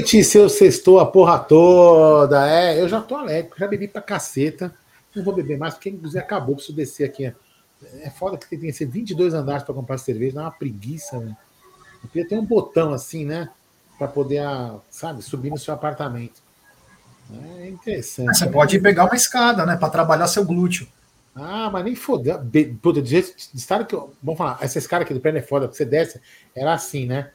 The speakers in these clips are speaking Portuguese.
Noite, seu sextou, a porra toda. É, eu já tô alegre, já bebi pra caceta. Não vou beber mais, porque inclusive acabou, preciso descer aqui. É foda que tem que ser 22 andares para comprar cerveja, dá uma preguiça, né? Eu queria ter um botão assim, né? Para poder, sabe, subir no seu apartamento. É interessante. Você pode pegar uma escada, né? Para trabalhar seu glúteo. Ah, mas nem foda. Puta, de estar que. Vamos falar, essa escada aqui do pé é foda, porque você desce, era assim, né?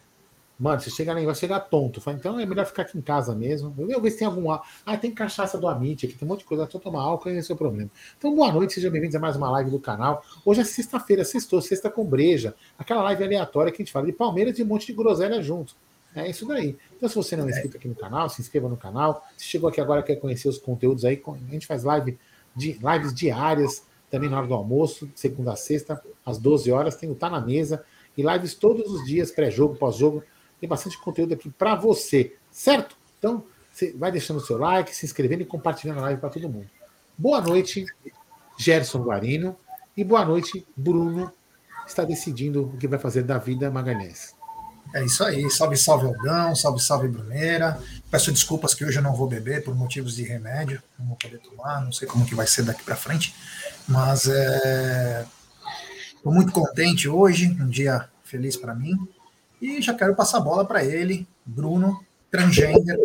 Mano, você chega ali, vai chegar tonto. Fala, então é melhor ficar aqui em casa mesmo. Eu ver se tem algum. Ah, tem cachaça do Amit aqui, tem um monte de coisa. Só tomar álcool esse é o problema. Então, boa noite, sejam bem-vindos a mais uma live do canal. Hoje é sexta-feira, sextou, sexta com breja. Aquela live aleatória que a gente fala de Palmeiras e um monte de groselha junto. É isso daí. Então, se você não é inscrito aqui no canal, se inscreva no canal. Se chegou aqui agora quer conhecer os conteúdos aí, a gente faz live de, lives diárias, também na hora do almoço, segunda a sexta, às 12 horas. Tem o Tá na Mesa e lives todos os dias, pré-jogo, pós-jogo tem bastante conteúdo aqui para você, certo? Então, você vai deixando o seu like, se inscrevendo e compartilhando a live para todo mundo. Boa noite, Gerson Guarino. E boa noite, Bruno. Está decidindo o que vai fazer da vida Magalhães. É isso aí. Salve, salve, Aldão. Salve, salve, Bruneira. Peço desculpas que hoje eu não vou beber por motivos de remédio. Não vou poder tomar. Não sei como que vai ser daqui para frente. Mas é... Estou muito contente hoje. Um dia feliz para mim. E já quero passar a bola para ele, Bruno, transgênero.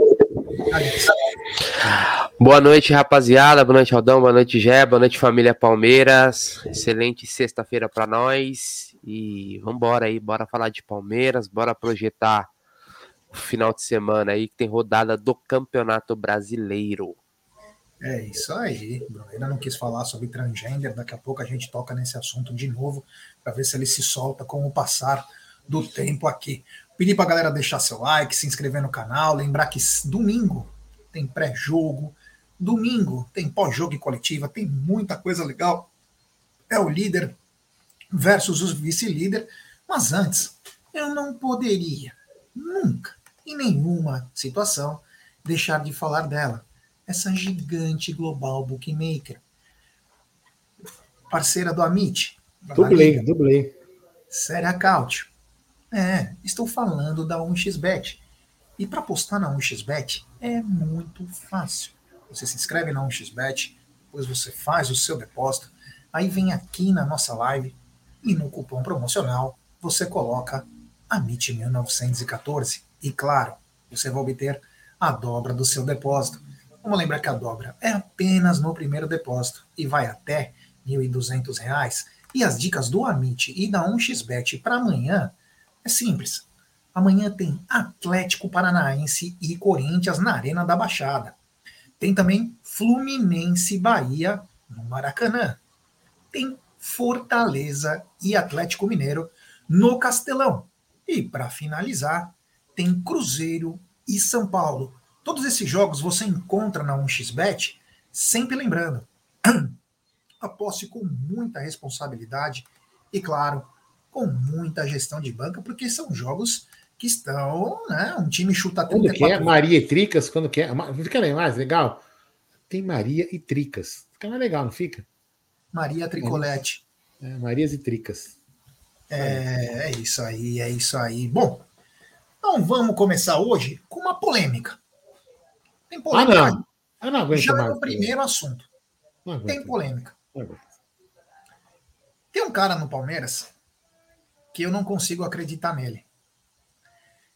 Boa noite, rapaziada. Boa noite, Aldão. Boa noite, Gé. Boa noite, família Palmeiras. Excelente sexta-feira para nós. E vamos embora aí, bora falar de Palmeiras, bora projetar o final de semana aí que tem rodada do Campeonato Brasileiro. É isso aí. Bruno ainda não quis falar sobre transgênero. Daqui a pouco a gente toca nesse assunto de novo para ver se ele se solta com o passar do tempo aqui. Pedir para a galera deixar seu like, se inscrever no canal, lembrar que domingo tem pré-jogo, domingo tem pós-jogo e coletiva, tem muita coisa legal. É o líder versus o vice-líder, mas antes, eu não poderia, nunca, em nenhuma situação, deixar de falar dela. Essa gigante global bookmaker. Parceira do Amit. Dublei, dublei. Séria Cautio. É, estou falando da 1xBet. E para apostar na 1xBet é muito fácil. Você se inscreve na 1xBet, depois você faz o seu depósito, aí vem aqui na nossa live e no cupom promocional você coloca AMIT 1914 e claro, você vai obter a dobra do seu depósito. Vamos lembrar que a dobra é apenas no primeiro depósito e vai até R$ 1.200. E as dicas do Amit e da 1xBet para amanhã é simples. Amanhã tem Atlético Paranaense e Corinthians na Arena da Baixada. Tem também Fluminense Bahia no Maracanã. Tem Fortaleza e Atlético Mineiro no Castelão. E para finalizar, tem Cruzeiro e São Paulo. Todos esses jogos você encontra na 1xBet, sempre lembrando, aposte com muita responsabilidade e, claro, com muita gestão de banca, porque são jogos que estão, né? Um time chuta Quando que é Maria e Tricas, quando que é? Fica mais legal. Tem Maria e Tricas. Fica mais legal, não fica? Maria Tricolete. É, Marias e Tricas. É, é isso aí, é isso aí. Bom, então vamos começar hoje com uma polêmica. Tem polêmica. Ah, não. Eu não aguento Já mais. no primeiro assunto. Tem polêmica. Tem um cara no Palmeiras que eu não consigo acreditar nele.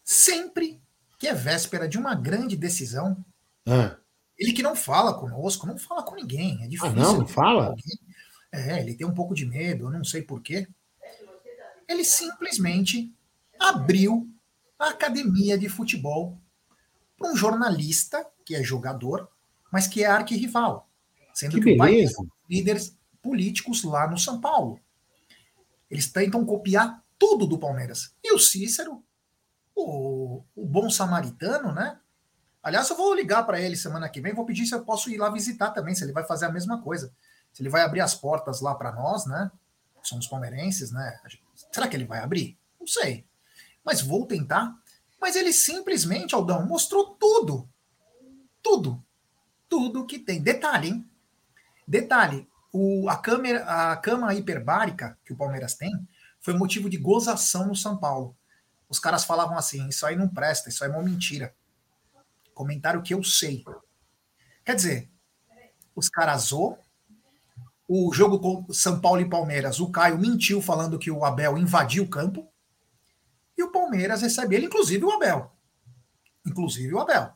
Sempre que é véspera de uma grande decisão, ah. ele que não fala conosco, não fala com ninguém. É difícil. Ah, não, não fala? É, ele tem um pouco de medo, eu não sei porquê. Ele simplesmente abriu a academia de futebol para um jornalista que é jogador, mas que é arquirrival. Sendo que, que o pai é líderes políticos lá no São Paulo. Eles tentam copiar tudo do Palmeiras. E o Cícero, o, o bom samaritano, né? Aliás, eu vou ligar para ele semana que vem, vou pedir se eu posso ir lá visitar também, se ele vai fazer a mesma coisa. Se ele vai abrir as portas lá para nós, né? Somos palmeirenses, né? Será que ele vai abrir? Não sei. Mas vou tentar. Mas ele simplesmente, Aldão, mostrou tudo. Tudo. Tudo que tem. Detalhe, hein? Detalhe, o, a, câmera, a cama hiperbárica que o Palmeiras tem foi motivo de gozação no São Paulo. Os caras falavam assim: isso aí não presta, isso aí é uma mentira. Comentário que eu sei. Quer dizer, os caras zoam. O jogo com São Paulo e Palmeiras, o Caio mentiu falando que o Abel invadiu o campo. E o Palmeiras recebe ele, inclusive o Abel. Inclusive o Abel.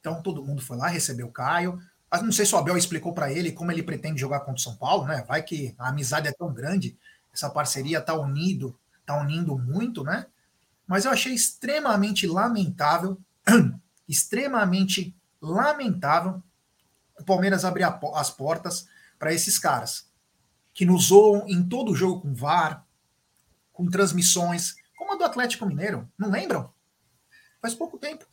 Então todo mundo foi lá, recebeu o Caio. Mas não sei se o Abel explicou para ele como ele pretende jogar contra o São Paulo, né? Vai que a amizade é tão grande, essa parceria tá unido, tá unindo muito, né? Mas eu achei extremamente lamentável, extremamente lamentável o Palmeiras abrir as portas para esses caras que nos zoam em todo jogo com VAR, com transmissões, como a do Atlético Mineiro. Não lembram? Faz pouco tempo.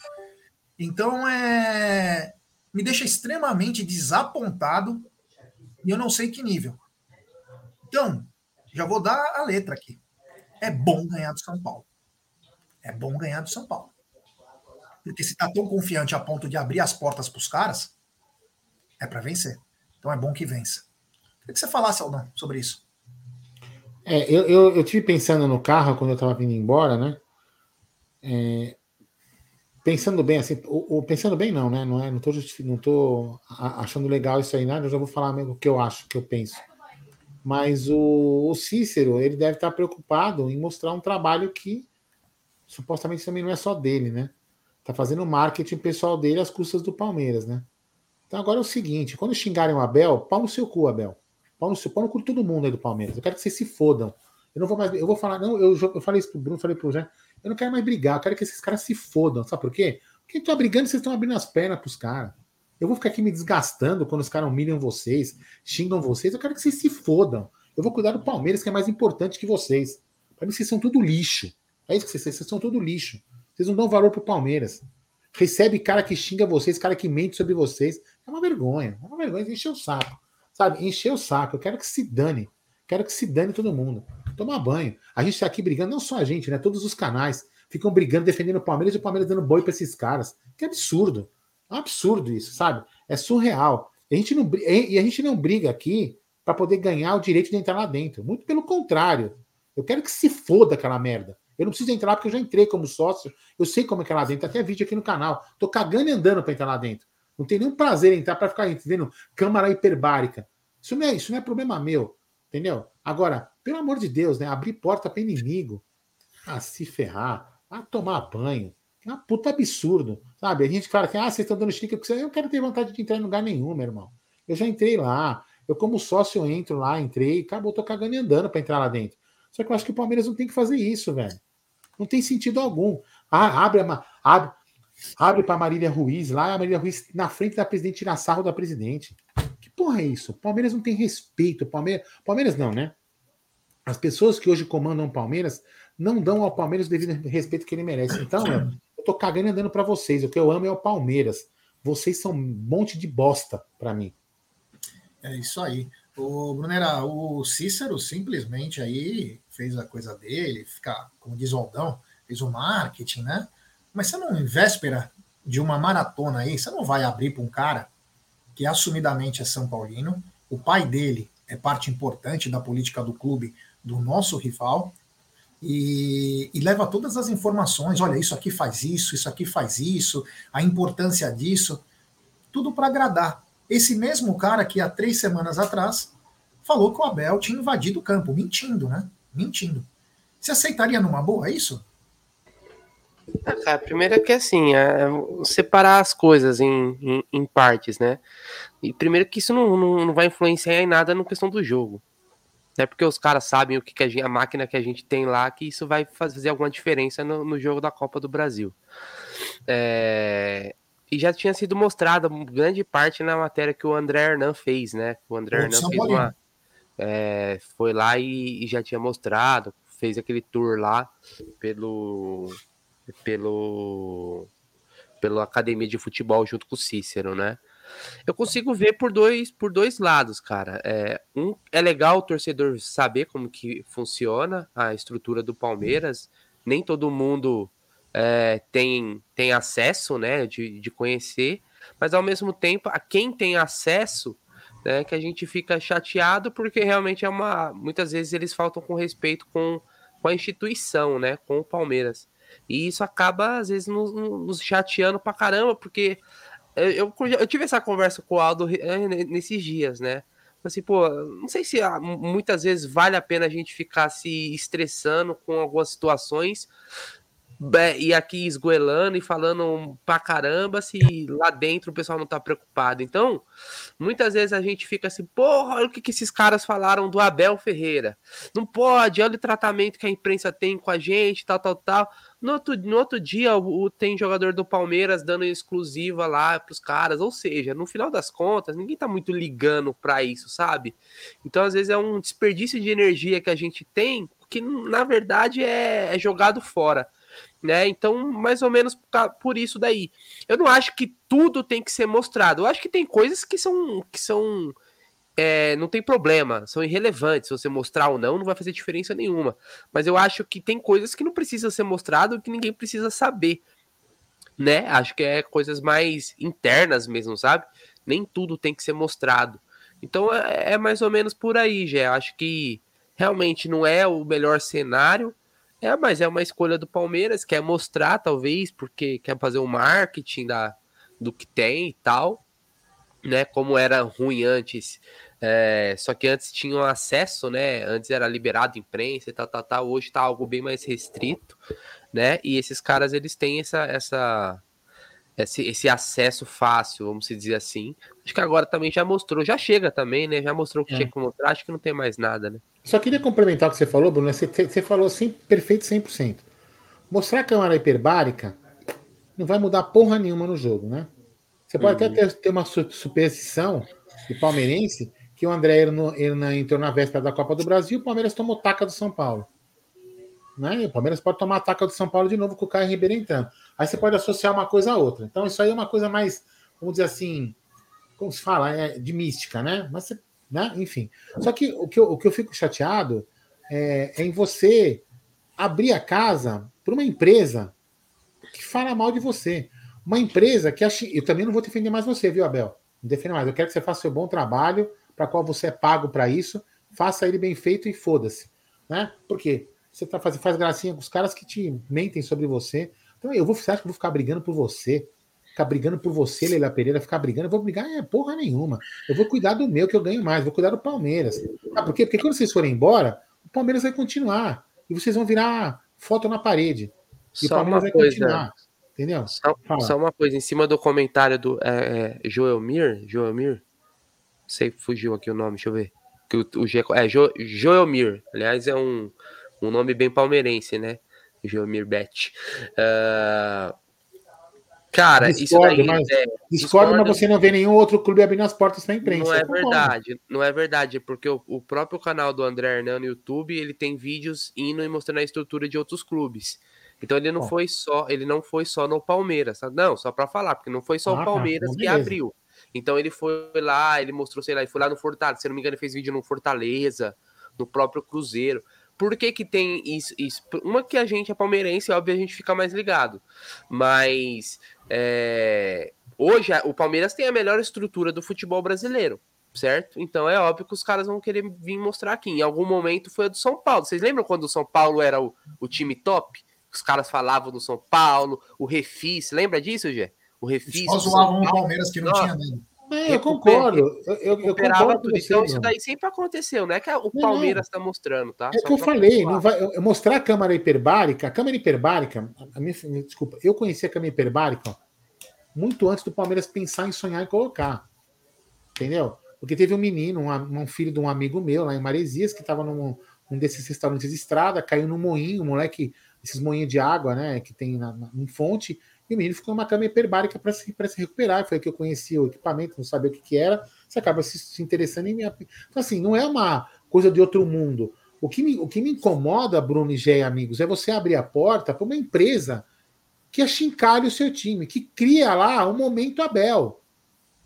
Então é me deixa extremamente desapontado e eu não sei que nível. Então, já vou dar a letra aqui. É bom ganhar do São Paulo. É bom ganhar do São Paulo. Porque se tá tão confiante a ponto de abrir as portas para os caras, é para vencer. Então é bom que vença. Queria que você falasse, Aldão, sobre isso. É, eu, eu, eu tive pensando no carro quando eu estava vindo embora, né? É, pensando bem, assim, o, o, pensando bem não, né? Não é, não não achando legal isso aí, nada. Eu já vou falar o que eu acho, o que eu penso. Mas o, o Cícero, ele deve estar preocupado em mostrar um trabalho que supostamente também não é só dele, né? Tá fazendo marketing pessoal dele às custas do Palmeiras, né? Então agora é o seguinte: quando xingarem o Abel, pau no seu cu, Abel. Pau no seu pau no cu todo mundo aí do Palmeiras. Eu quero que vocês se fodam. Eu não vou mais. Eu vou falar, não, eu, eu falei isso pro Bruno, falei pro Jé. Eu não quero mais brigar, eu quero que esses caras se fodam. Sabe por quê? Porque tá brigando vocês estão abrindo as pernas pros caras. Eu vou ficar aqui me desgastando quando os caras humilham vocês, xingam vocês. Eu quero que vocês se fodam. Eu vou cuidar do Palmeiras, que é mais importante que vocês. Para mim, vocês são tudo lixo. É isso que vocês, vocês são tudo lixo. Vocês não dão valor pro Palmeiras. Recebe cara que xinga vocês, cara que mente sobre vocês. É uma vergonha. É uma vergonha. Encher o saco. Sabe? Encher o saco. Eu quero que se dane. Quero que se dane todo mundo. Tomar banho. A gente está aqui brigando, não só a gente, né? Todos os canais ficam brigando, defendendo o Palmeiras e o Palmeiras dando boi para esses caras. Que absurdo. É absurdo isso, sabe? É surreal. A gente não, e a gente não briga aqui para poder ganhar o direito de entrar lá dentro. Muito pelo contrário. Eu quero que se foda aquela merda. Eu não preciso entrar porque eu já entrei como sócio. Eu sei como é que é lá dentro. Até vídeo aqui no canal. Tô cagando e andando para entrar lá dentro. Não tem nenhum prazer em entrar para ficar vendo câmara hiperbárica. Isso não é isso não é problema meu, entendeu? Agora, pelo amor de Deus, né? Abrir porta para inimigo, a se ferrar, a tomar banho, é uma puta absurdo, sabe? A gente fala que ah, vocês estão dando chique, eu não quero ter vontade de entrar em lugar nenhum, meu irmão. Eu já entrei lá, eu como sócio entro lá, entrei, acabou, tô cagando e andando para entrar lá dentro. Só que eu acho que o Palmeiras não tem que fazer isso, velho. Não tem sentido algum. Ah, abre, abre, abre para Marília Ruiz lá, a Marília Ruiz na frente da presidente tirar sarro da presidente. Que porra é isso? Palmeiras não tem respeito. Palmeiras, Palmeiras não, né? As pessoas que hoje comandam o Palmeiras não dão ao Palmeiras o devido respeito que ele merece. Então, eu tô cagando e andando para vocês. O que eu amo é o Palmeiras. Vocês são um monte de bosta para mim. É isso aí. O Brunera, o Cícero simplesmente aí fez a coisa dele, fica, como diz o Aldão, fez o marketing, né? Mas você não, em véspera de uma maratona aí, você não vai abrir para um cara que assumidamente é São Paulino, o pai dele é parte importante da política do clube do nosso rival, e, e, leva todas as informações. Olha, isso aqui faz isso, isso aqui faz isso, a importância disso, tudo para agradar. Esse mesmo cara que há três semanas atrás falou que o Abel tinha invadido o campo, mentindo, né? Mentindo. Você aceitaria numa boa isso? Ah, cara, primeiro é que assim, é separar as coisas em, em, em, partes, né? E primeiro que isso não, não, não, vai influenciar em nada na questão do jogo. Não é porque os caras sabem o que, que a, gente, a, máquina que a gente tem lá que isso vai fazer alguma diferença no, no jogo da Copa do Brasil. É, e já tinha sido mostrada grande parte na matéria que o André Hernan fez, né? O André Hernan fez uma, é, foi lá e, e, já tinha mostrado, fez aquele tour lá pelo pelo pela academia de futebol junto com o Cícero, né? Eu consigo ver por dois por dois lados, cara. É, um é legal o torcedor saber como que funciona a estrutura do Palmeiras. Nem todo mundo é, tem, tem acesso, né, de, de conhecer, mas ao mesmo tempo, a quem tem acesso, né, que a gente fica chateado porque realmente é uma, muitas vezes eles faltam com respeito com, com a instituição, né, com o Palmeiras. E isso acaba, às vezes, nos, nos chateando pra caramba, porque eu, eu, tive essa conversa com o Aldo é, nesses dias, né? Assim, pô, não sei se ah, muitas vezes vale a pena a gente ficar se estressando com algumas situações e aqui esgoelando e falando pra caramba se lá dentro o pessoal não tá preocupado. Então, muitas vezes a gente fica assim, porra, olha o que, que esses caras falaram do Abel Ferreira. Não pode, olha o tratamento que a imprensa tem com a gente, tal, tal, tal. No outro, no outro dia, o, o tem jogador do Palmeiras dando exclusiva lá pros caras. Ou seja, no final das contas, ninguém tá muito ligando pra isso, sabe? Então, às vezes, é um desperdício de energia que a gente tem que, na verdade, é, é jogado fora né? Então, mais ou menos por isso daí. Eu não acho que tudo tem que ser mostrado. Eu acho que tem coisas que são que são é, não tem problema, são irrelevantes. Se você mostrar ou não, não vai fazer diferença nenhuma. Mas eu acho que tem coisas que não precisam ser mostrado que ninguém precisa saber, né? Acho que é coisas mais internas mesmo, sabe? Nem tudo tem que ser mostrado. Então é, é mais ou menos por aí, já. Acho que realmente não é o melhor cenário é, mas é uma escolha do Palmeiras, quer mostrar, talvez, porque quer fazer o um marketing da, do que tem e tal, né? Como era ruim antes. É, só que antes tinham acesso, né? Antes era liberado imprensa e tal, tal, tal. Hoje tá algo bem mais restrito, né? E esses caras, eles têm essa, essa, esse, esse acesso fácil, vamos dizer assim. Acho que agora também já mostrou, já chega também, né? Já mostrou o que é. tinha que mostrar, acho que não tem mais nada, né? Só queria complementar o que você falou, Bruno. Você, você falou assim, perfeito 100%. Mostrar a câmara hiperbárica não vai mudar porra nenhuma no jogo, né? Você pode uhum. até ter, ter, uma superstição de palmeirense que o André entrou na véspera da Copa do Brasil e o Palmeiras tomou taca do São Paulo. Né? O Palmeiras pode tomar taca do São Paulo de novo com o Caio Ribeiro entrando. Aí você pode associar uma coisa a outra. Então, isso aí é uma coisa mais, vamos dizer assim, como se fala, é de mística, né? Mas você, né? Enfim. Só que o que eu, o que eu fico chateado é, é em você abrir a casa para uma empresa que fala mal de você. Uma empresa que acha. Eu também não vou defender mais você, viu, Abel? Não defendo mais. Eu quero que você faça seu bom trabalho, para qual você é pago para isso. Faça ele bem feito e foda-se. Né? Por quê? Você tá faz, faz gracinha com os caras que te mentem sobre você. Então eu vou, você acha que eu vou ficar brigando por você? Ficar brigando por você, Leila Pereira, ficar brigando, eu vou brigar é porra nenhuma. Eu vou cuidar do meu, que eu ganho mais, vou cuidar do Palmeiras. Ah, por quê? Porque quando vocês forem embora, o Palmeiras vai continuar. E vocês vão virar foto na parede. E só o Palmeiras vai coisa, continuar. Entendeu? Só, só, uma coisa, em cima do comentário do é, é, Joelmir, Joelmir, não sei, fugiu aqui o nome, deixa eu ver. Que o, o é jo, Joelmir, aliás, é um, um nome bem palmeirense, né? Geomir Bet. Uh, cara, discordo, isso daí, mas, é, discordo, mas você não vê nenhum outro clube abrindo as portas para a imprensa. Não é verdade, não é verdade, porque o, o, próprio canal do André Hernan no YouTube, ele tem vídeos indo e mostrando a estrutura de outros clubes. Então ele não foi só, ele não foi só no Palmeiras, não, só para falar, porque não foi só ah, o tá. Palmeiras tá, que abriu. Então ele foi lá, ele mostrou, sei lá, ele foi lá no Fortaleza, se não me engano, ele fez vídeo no Fortaleza, no próprio Cruzeiro. Por que, que tem isso, isso? Uma que a gente é palmeirense, óbvio, a gente fica mais ligado. Mas é, hoje o Palmeiras tem a melhor estrutura do futebol brasileiro, certo? Então é óbvio que os caras vão querer vir mostrar aqui. Em algum momento foi a do São Paulo. Vocês lembram quando o São Paulo era o, o time top? Os caras falavam do São Paulo, o Refis, lembra disso, Gê? O Refis. Só zoavam o Palmeiras que não Nossa. tinha nada. É, eu concordo. Eu, eu, eu concordo tudo. Você, então, isso daí sempre aconteceu, não é que o Palmeiras está mostrando, tá? É o que eu falei, não vai, eu, mostrar a câmara hiperbárica, a câmera hiperbárica, a minha, desculpa, eu conheci a câmera hiperbárica muito antes do Palmeiras pensar em sonhar em colocar. Entendeu? Porque teve um menino, um, um filho de um amigo meu lá em Maresias, que estava num um desses restaurantes de estrada, caiu no moinho, um moleque, esses moinhos de água, né, que tem na, na, em fonte, e o menino ficou numa cama hiperbárica para se, se recuperar. Foi que eu conhecia o equipamento, não sabia o que, que era, você acaba se, se interessando em mim. Então, assim, não é uma coisa de outro mundo. O que me, o que me incomoda, Bruno e Gé, amigos, é você abrir a porta para uma empresa que achincalhe o seu time, que cria lá um momento Abel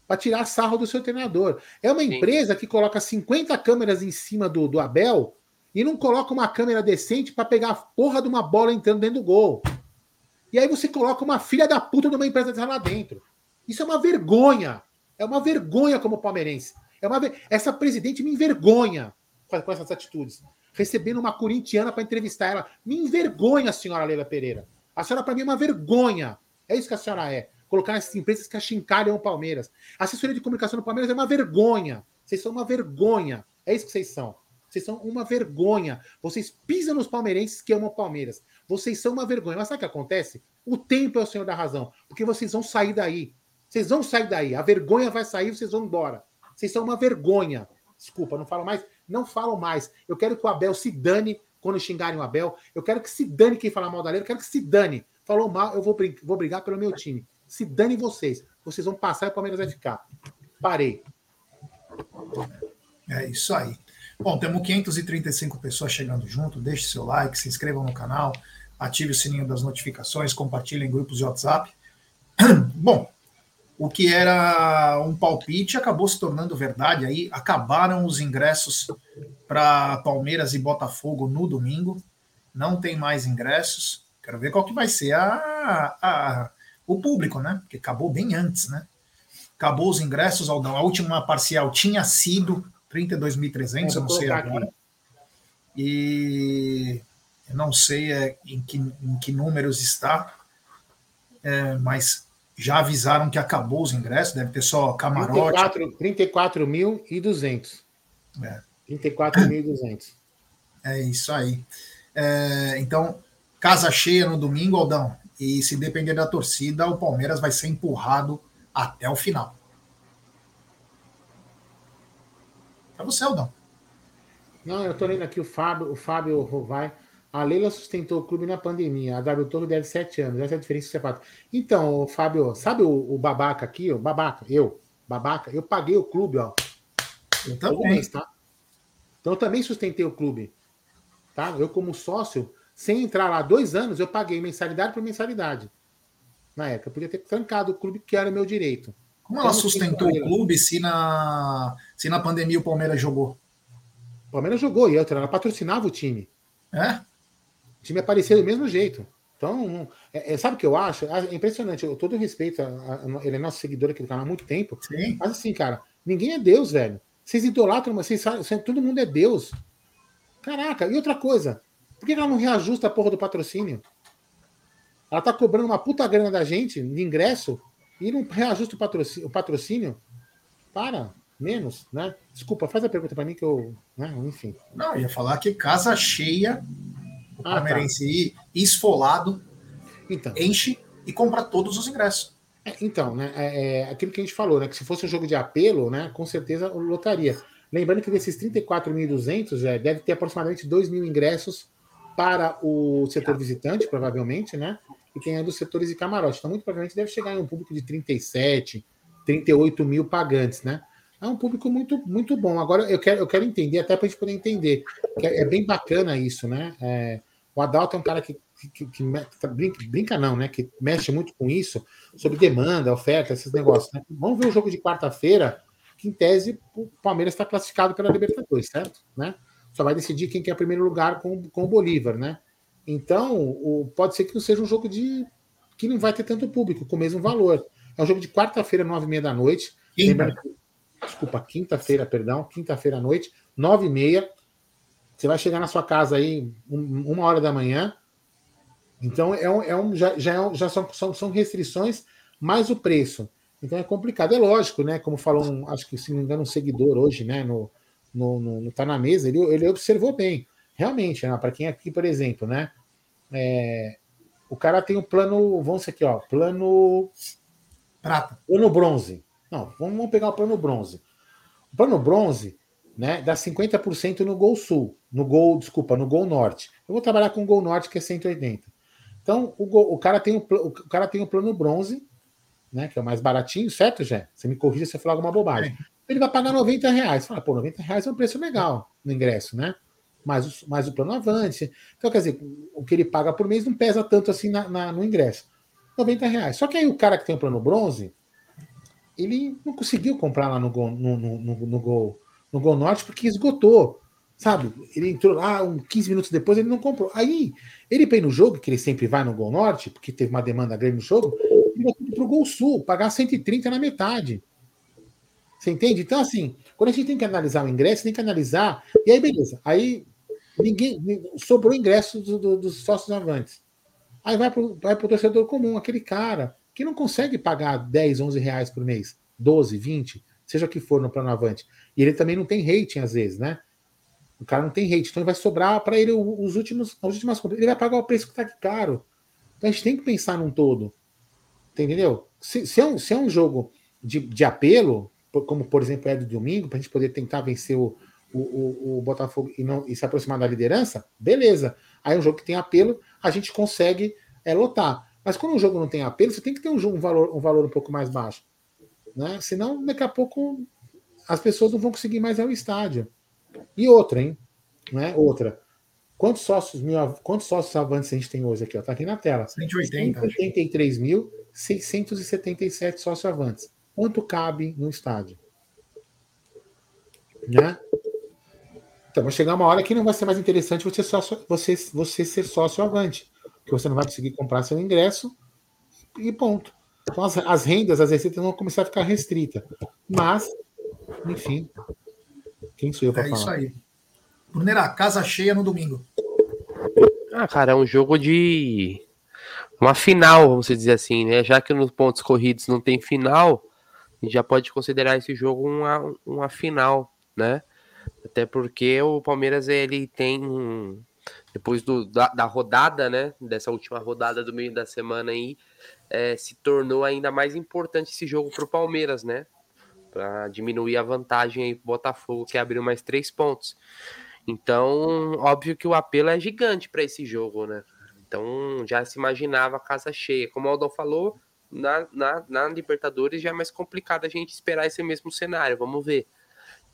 para tirar sarro do seu treinador. É uma Sim. empresa que coloca 50 câmeras em cima do, do Abel e não coloca uma câmera decente para pegar a porra de uma bola entrando dentro do gol. E aí você coloca uma filha da puta de uma empresa lá dentro. Isso é uma vergonha. É uma vergonha como palmeirense. É uma ver... Essa presidente me envergonha com essas atitudes. Recebendo uma corintiana para entrevistar ela. Me envergonha, senhora Leila Pereira. A senhora, para mim, é uma vergonha. É isso que a senhora é. Colocar essas empresas que achincalham o Palmeiras. A assessoria de comunicação do Palmeiras é uma vergonha. Vocês são uma vergonha. É isso que vocês são. Vocês são uma vergonha. Vocês pisam nos palmeirenses que amam Palmeiras. Vocês são uma vergonha. Mas sabe o que acontece? O tempo é o senhor da razão. Porque vocês vão sair daí. Vocês vão sair daí. A vergonha vai sair, vocês vão embora. Vocês são uma vergonha. Desculpa, não falo mais. Não falo mais. Eu quero que o Abel se dane quando xingarem o Abel. Eu quero que se dane quem falar mal da lei. Eu quero que se dane. Falou mal, eu vou, vou brigar pelo meu time. Se dane vocês. Vocês vão passar e o Palmeiras vai ficar. Parei. É isso aí. Bom, temos 535 pessoas chegando junto. Deixe seu like, se inscreva no canal, ative o sininho das notificações, compartilhe em grupos de WhatsApp. Bom, o que era um palpite acabou se tornando verdade. Aí acabaram os ingressos para Palmeiras e Botafogo no domingo. Não tem mais ingressos. Quero ver qual que vai ser a, a, o público, né? Porque acabou bem antes, né? Acabou os ingressos, Aldão. A última parcial tinha sido 32.300, eu não sei agora. Aqui. E eu não sei é, em, que, em que números está, é, mas já avisaram que acabou os ingressos, deve ter só camarote. 34.200. É. 34.200. É isso aí. É, então, casa cheia no domingo, Aldão. E se depender da torcida, o Palmeiras vai ser empurrado até o final. Para você, Aldão. Não, eu estou lendo aqui o Fábio, o Fábio Rovai. A Leila sustentou o clube na pandemia. A W Torre deve sete anos. Essa é a diferença que você fala. Então, Fábio, sabe o, o, babaca aqui? O babaca, eu, babaca, eu paguei o clube, ó. Eu também. Mês, tá? Então eu também sustentei o clube. Tá? Eu, como sócio, sem entrar lá dois anos, eu paguei mensalidade por mensalidade. Na época, eu podia ter trancado o clube, que era meu direito. Como ela então, sustentou o clube se na, se na pandemia o Palmeiras jogou? O Palmeiras jogou e outra, ela patrocinava o time. É? O time aparecia do mesmo jeito. Então, é, é, sabe o que eu acho? É impressionante. Eu todo respeito, a, a, ele é nosso seguidor aqui do canal há muito tempo. Sim. Mas assim, cara, ninguém é Deus, velho. Vocês idolatram, mas vocês sabem, todo mundo é Deus. Caraca, e outra coisa, por que ela não reajusta a porra do patrocínio? Ela tá cobrando uma puta grana da gente de ingresso e não reajusta o patrocínio. O patrocínio? Para, menos, né? Desculpa, faz a pergunta para mim que eu. Né? Enfim. Não, ia falar que casa cheia ah, palmeirense tá. esfolado então. enche e compra todos os ingressos. É, então, né, é, é, aquilo que a gente falou, né, que se fosse um jogo de apelo, né, com certeza lotaria. Lembrando que desses 34.200, é, deve ter aproximadamente 2 mil ingressos para o setor visitante, provavelmente, né, e tem aí dos setores de camarote. Então, muito provavelmente deve chegar em um público de 37, 38 mil pagantes, né? É um público muito, muito bom. Agora, eu quero, eu quero entender, até para a gente poder entender, é, é, bem bacana isso, né? É, o Adalto é um cara que, que, que, que brinca, brinca, não, né? Que mexe muito com isso, sobre demanda, oferta, esses negócios. Né? Vamos ver o jogo de quarta-feira, que em tese o Palmeiras está classificado pela Libertadores, certo? Né? Só vai decidir quem quer primeiro lugar com, com o Bolívar, né? Então, o, pode ser que não seja um jogo de que não vai ter tanto público, com o mesmo valor. É um jogo de quarta-feira, nove e meia da noite. Quinta. Desculpa, quinta-feira, perdão, quinta-feira à noite, nove e meia. Você vai chegar na sua casa aí uma hora da manhã. Então é um, é um já, já, é um, já são, são, são, restrições mais o preço. Então é complicado. É lógico, né? Como falou, um, acho que se não me engano, um seguidor hoje, né? No, no, no, no Tá na Mesa, ele, ele observou bem. Realmente, né, para quem aqui, por exemplo, né? É, o cara tem o um plano, vamos aqui, ó, plano prata, plano bronze. Não, vamos pegar o plano bronze. O plano bronze, né, dá 50% no Gol Sul, no Gol, desculpa, no Gol Norte. Eu vou trabalhar com o Gol Norte, que é 180. Então, o, gol, o, cara tem o, o cara tem o plano bronze, né, que é o mais baratinho, certo, Jé? Você me corrija se eu falar alguma bobagem. Ele vai pagar 90 reais. Fala, pô, 90 reais é um preço legal no ingresso, né? Mais o, mais o plano avante. Então, quer dizer, o que ele paga por mês não pesa tanto assim na, na, no ingresso. 90 reais. Só que aí o cara que tem o plano bronze, ele não conseguiu comprar lá no Gol, no, no, no, no Gol no Gol Norte porque esgotou. Sabe? Ele entrou lá um 15 minutos depois, ele não comprou. Aí, ele veio no jogo, que ele sempre vai no Gol Norte, porque teve uma demanda grande no jogo, ele vai pro Gol Sul, pagar 130 na metade. Você entende? Então, assim, quando a gente tem que analisar o ingresso, tem que analisar. E aí, beleza. Aí ninguém sobrou ingresso do, do, dos sócios avantes. Aí vai para o torcedor comum, aquele cara que não consegue pagar 10, 11 reais por mês, 12, 20, seja que for no plano avante. E ele também não tem rating às vezes, né? O cara não tem rate, então vai sobrar para ele os últimos, as últimas compras. Ele vai pagar o preço que está caro. Então a gente tem que pensar num todo. Entendeu? Se, se, é, um, se é um jogo de, de apelo, como por exemplo é do domingo, para a gente poder tentar vencer o, o, o, o, Botafogo e, não, e se aproximar da liderança, beleza. Aí um jogo que tem apelo, a gente consegue é, lotar. Mas quando um jogo não tem apelo, você tem que ter um, um, valor, um valor um pouco mais baixo. Né? Senão, daqui a pouco, as pessoas não vão conseguir mais ir ao estádio. E outra, hein? Né? Outra. Quantos sócios, mil, quantos sócios avantes a gente tem hoje aqui? Está aqui na tela. 180. 183.677 sócios avantes. Quanto cabe no estádio? Né? Então vai chegar uma hora que não vai ser mais interessante você, sócio, você, você ser sócio avante. Que você não vai conseguir comprar seu ingresso e ponto. Então as, as rendas, as receitas vão começar a ficar restritas. Mas, enfim, quem sou eu para é falar? É isso aí. Brunera, casa cheia no domingo. Ah, cara, é um jogo de. Uma final, vamos dizer assim, né? Já que nos pontos corridos não tem final, a gente já pode considerar esse jogo uma, uma final, né? Até porque o Palmeiras ele tem depois do, da, da, rodada, né? Dessa última rodada do meio da semana aí, é, se tornou ainda mais importante esse jogo para o Palmeiras, né? para diminuir a vantagem aí pro Botafogo, que abriu mais três pontos. Então, óbvio que o apelo é gigante para esse jogo, né? Então, já se imaginava a casa cheia. Como o Aldão falou, na, na, na Libertadores já é mais complicado a gente esperar esse mesmo cenário, vamos ver.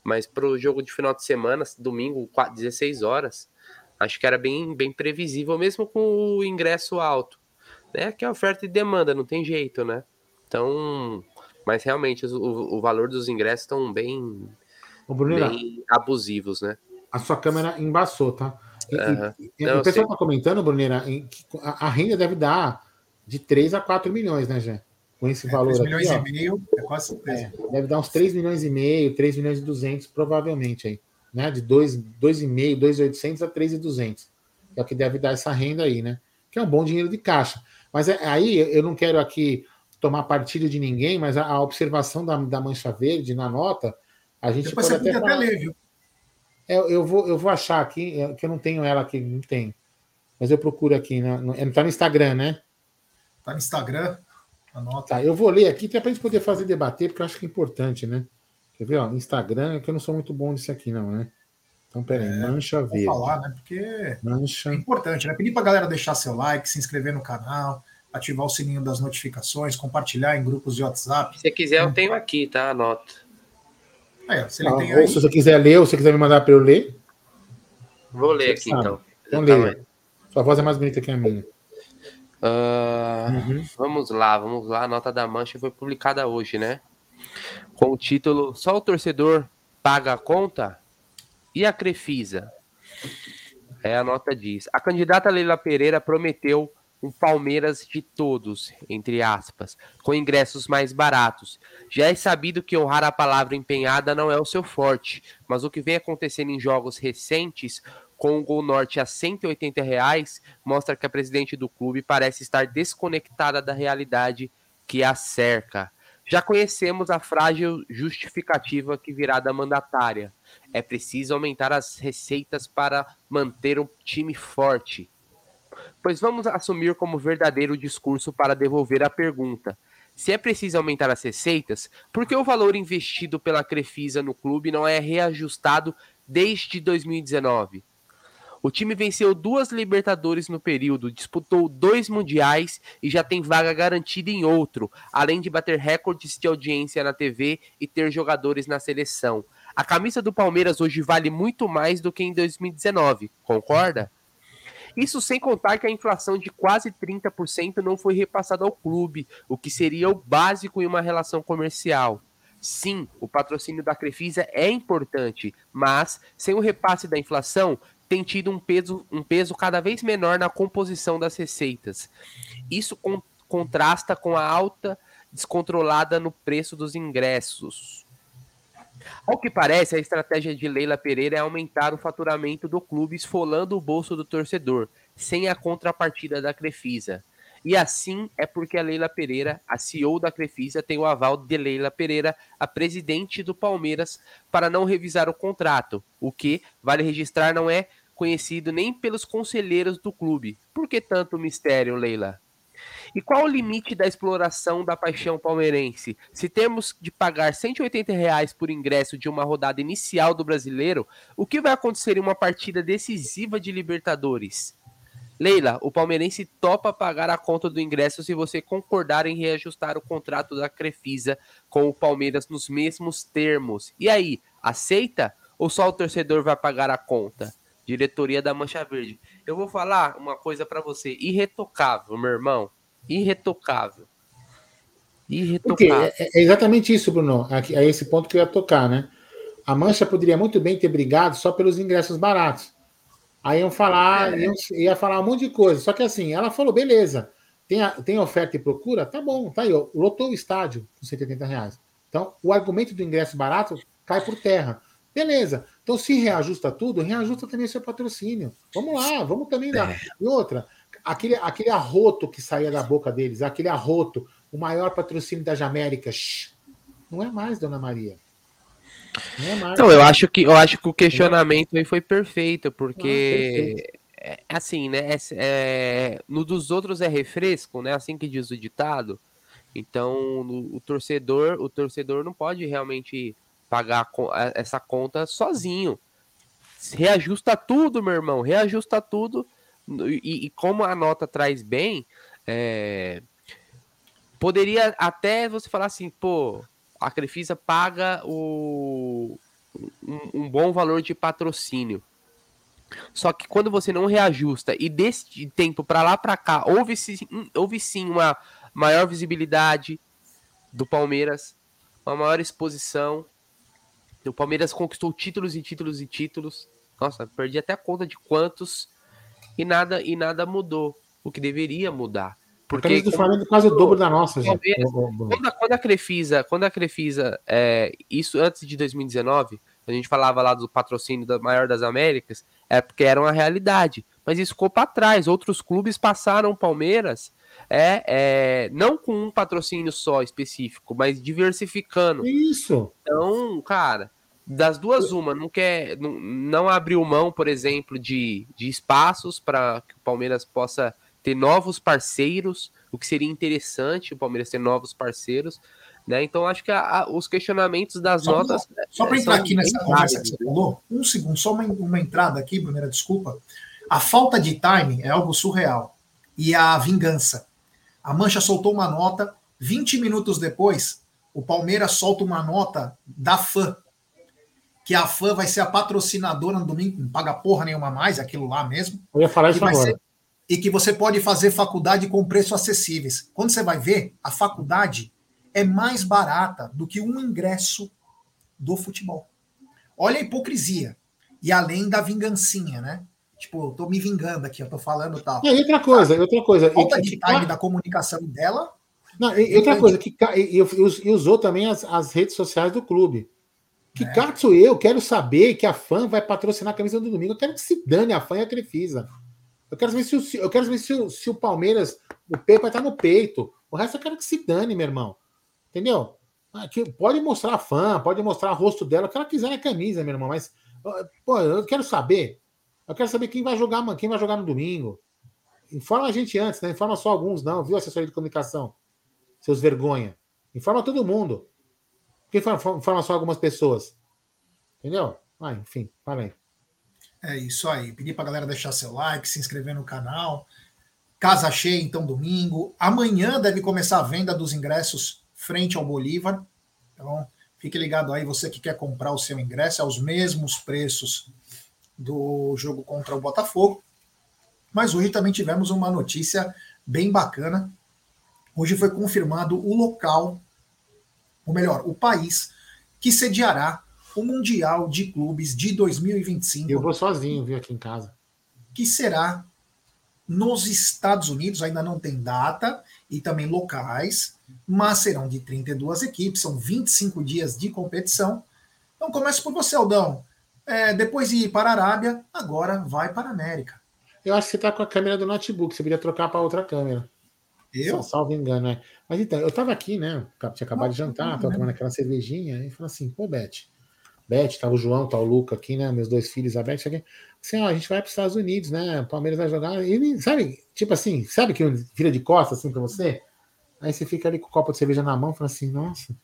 Mas para o jogo de final de semana, domingo, 16 horas, acho que era bem, bem previsível, mesmo com o ingresso alto. Né? Que é oferta e demanda, não tem jeito, né? Então, mas realmente o, o valor dos ingressos estão bem, bem abusivos, né? A sua câmera embaçou, tá? E, uhum. e, Não, o pessoal está comentando, Bruneira, que a, renda deve dar de 3 a 4 milhões, né, Jé? Com esse é, valor 3 milhões aqui, e meio, é quase é, Deve dar uns 3 milhões e meio, 3 milhões e 200, provavelmente aí. Né? De 2,5, 2,800 a 3,200. É o que deve dar essa renda aí, né? Que é um bom dinheiro de caixa. Mas é, aí eu não quero aqui tomar partido de ninguém, mas a, a observação da, da, mancha verde na nota, a gente Depois pode até, até ler, viu? É, eu, vou, eu vou achar aqui, é, que eu não tenho ela aqui, não tem. Mas eu procuro aqui, né? no, tá no Instagram, né? Tá no Instagram, anota. Tá, eu vou ler aqui até para a gente poder fazer debater, porque eu acho que é importante, né? Quer ver, ó, Instagram, é que eu não sou muito bom nisso aqui, não, né? Então, peraí, é, mancha verde. falar, né? Porque mancha... é importante, né? Pedir pra galera deixar seu like, se inscrever no canal, ativar o sininho das notificações, compartilhar em grupos de WhatsApp. Se você quiser, eu tenho aqui, tá? Anota. É, se, ah, aí... se você quiser ler, ou se você quiser me mandar para eu ler. Vou ler aqui sabe. então. Então leia. Sua voz é mais bonita que a minha. Uh, uhum. Vamos lá, vamos lá. A nota da Mancha foi publicada hoje, né? Com o título Só o torcedor paga a conta? E a Crefisa? É, a nota diz. A candidata Leila Pereira prometeu um Palmeiras de todos, entre aspas, com ingressos mais baratos. Já é sabido que honrar a palavra empenhada não é o seu forte, mas o que vem acontecendo em jogos recentes, com o Gol Norte a 180 reais, mostra que a presidente do clube parece estar desconectada da realidade que a cerca. Já conhecemos a frágil justificativa que virá da mandatária. É preciso aumentar as receitas para manter um time forte pois vamos assumir como verdadeiro discurso para devolver a pergunta. Se é preciso aumentar as receitas, por que o valor investido pela Crefisa no clube não é reajustado desde 2019? O time venceu duas Libertadores no período, disputou dois Mundiais e já tem vaga garantida em outro, além de bater recordes de audiência na TV e ter jogadores na seleção. A camisa do Palmeiras hoje vale muito mais do que em 2019, concorda? Isso sem contar que a inflação de quase 30% não foi repassada ao clube, o que seria o básico em uma relação comercial. Sim, o patrocínio da Crefisa é importante, mas sem o repasse da inflação, tem tido um peso, um peso cada vez menor na composição das receitas. Isso con contrasta com a alta descontrolada no preço dos ingressos. Ao que parece, a estratégia de Leila Pereira é aumentar o faturamento do clube, esfolando o bolso do torcedor. sem a contrapartida da Crefisa. E assim é porque a Leila Pereira, a CEO da Crefisa, tem o aval de Leila Pereira, a presidente do Palmeiras, para não revisar o contrato, o que, vale registrar, não é conhecido nem pelos conselheiros do clube. Por que tanto mistério, Leila? E qual o limite da exploração da paixão palmeirense? Se temos de pagar 180 reais por ingresso de uma rodada inicial do brasileiro, o que vai acontecer em uma partida decisiva de Libertadores? Leila, o palmeirense topa pagar a conta do ingresso se você concordar em reajustar o contrato da Crefisa com o Palmeiras nos mesmos termos. E aí, aceita? Ou só o torcedor vai pagar a conta? Diretoria da Mancha Verde. Eu vou falar uma coisa para você, irretocável, meu irmão. Irretocável. Irretocável. É, é, exatamente isso, Bruno. É esse ponto que eu ia tocar, né? A Mancha poderia muito bem ter brigado só pelos ingressos baratos. Aí iam falar, é. iam, ia falar um monte de coisa. Só que assim, ela falou, beleza, tem, a, tem oferta e procura? Tá bom, tá aí, ó, lotou o estádio com 180 reais. Então, o argumento do ingresso barato cai por terra. Beleza. Então, se reajusta tudo, reajusta também seu patrocínio. Vamos lá, vamos também dar. É. E outra, aquele, aquele arroto que saía da boca deles, aquele arroto, o maior patrocínio das Américas, não é mais, Dona Maria. Não, é mais, então, eu acho que eu acho que o questionamento aí foi perfeito, porque ah, é, assim, né? É, é, no dos outros é refresco, né? Assim que diz o ditado. Então, no, o torcedor, o torcedor não pode realmente pagar essa conta sozinho. Reajusta tudo, meu irmão, reajusta tudo. E, e como a nota traz bem, é, poderia até você falar assim, pô, a Crefisa paga o, um, um bom valor de patrocínio. Só que quando você não reajusta e desse tempo para lá para cá houve houve sim uma maior visibilidade do Palmeiras, uma maior exposição. O Palmeiras conquistou títulos e títulos e títulos. Nossa, perdi até a conta de quantos e nada e nada mudou, o que deveria mudar. Porque a do Flamengo quase o dobro da nossa, já. Quando, a, quando a Crefisa, quando a Crefisa, é, isso antes de 2019, a gente falava lá do patrocínio da maior das Américas, é porque era uma realidade. Mas isso ficou para trás. Outros clubes passaram Palmeiras, é, é, não com um patrocínio só específico, mas diversificando. Isso. Então, cara, das duas uma, não quer, não, não abriu mão, por exemplo, de, de espaços para que o Palmeiras possa ter novos parceiros, o que seria interessante o Palmeiras ter novos parceiros, né? Então acho que a, a, os questionamentos das só, notas. Só para entrar aqui nessa conversa que você falou, um segundo, só uma, uma entrada aqui, Brunera, desculpa. A falta de timing é algo surreal. E a vingança. A Mancha soltou uma nota, 20 minutos depois, o Palmeiras solta uma nota da fã. Que a fã vai ser a patrocinadora no domingo, não paga porra nenhuma mais, aquilo lá mesmo. Eu ia falar isso agora. Ser, e que você pode fazer faculdade com preços acessíveis. Quando você vai ver, a faculdade é mais barata do que um ingresso do futebol. Olha a hipocrisia. E além da vingancinha, né? Tipo, eu tô me vingando aqui, eu tô falando tal. E outra coisa, outra coisa. Falta de time da comunicação dela. Não, e, outra coisa, que e, e, usou também as, as redes sociais do clube. Que é. caso eu quero saber que a fã vai patrocinar a camisa do domingo. Eu quero que se dane a fã e a Crefisa. Eu quero saber se o, eu quero saber se o, se o Palmeiras, o Pepe vai estar no peito. O resto eu quero que se dane, meu irmão. Entendeu? Aqui, ah, pode mostrar a fã, pode mostrar o rosto dela, o que ela quiser na camisa, meu irmão. Mas, pô, eu quero saber. Eu quero saber quem vai jogar, quem vai jogar no domingo. Informa a gente antes, né? Informa só alguns, não, viu, assessoria de comunicação? Seus vergonha. Informa todo mundo. Quem informa só algumas pessoas? Entendeu? Ah, enfim, fala aí. É isso aí. Pedir para a galera deixar seu like, se inscrever no canal. Casa cheia, então, domingo. Amanhã deve começar a venda dos ingressos frente ao Bolívar. Então, fique ligado aí, você que quer comprar o seu ingresso, aos mesmos preços do jogo contra o Botafogo. Mas hoje também tivemos uma notícia bem bacana. Hoje foi confirmado o local, ou melhor, o país que sediará o Mundial de Clubes de 2025. Eu vou sozinho, viu, aqui em casa. Que será nos Estados Unidos, ainda não tem data e também locais, mas serão de 32 equipes, são 25 dias de competição. Então começa por você, Aldão. É, depois de ir para a Arábia, agora vai para a América. Eu acho que você tá com a câmera do notebook, você podia trocar para outra câmera. Eu? Salvo engano, né? Mas então, eu tava aqui, né? Tinha acabado de jantar, tava tomando aquela cervejinha, e falei assim, pô, Beth. Beth, tava o João, tá o Luca aqui, né? Meus dois filhos, a Beth, aqui. Assim, ó, a gente vai para os Estados Unidos, né? O Palmeiras vai jogar. E, sabe, tipo assim, sabe que vira de costas assim pra você? Aí você fica ali com o copo de cerveja na mão, fala assim, nossa,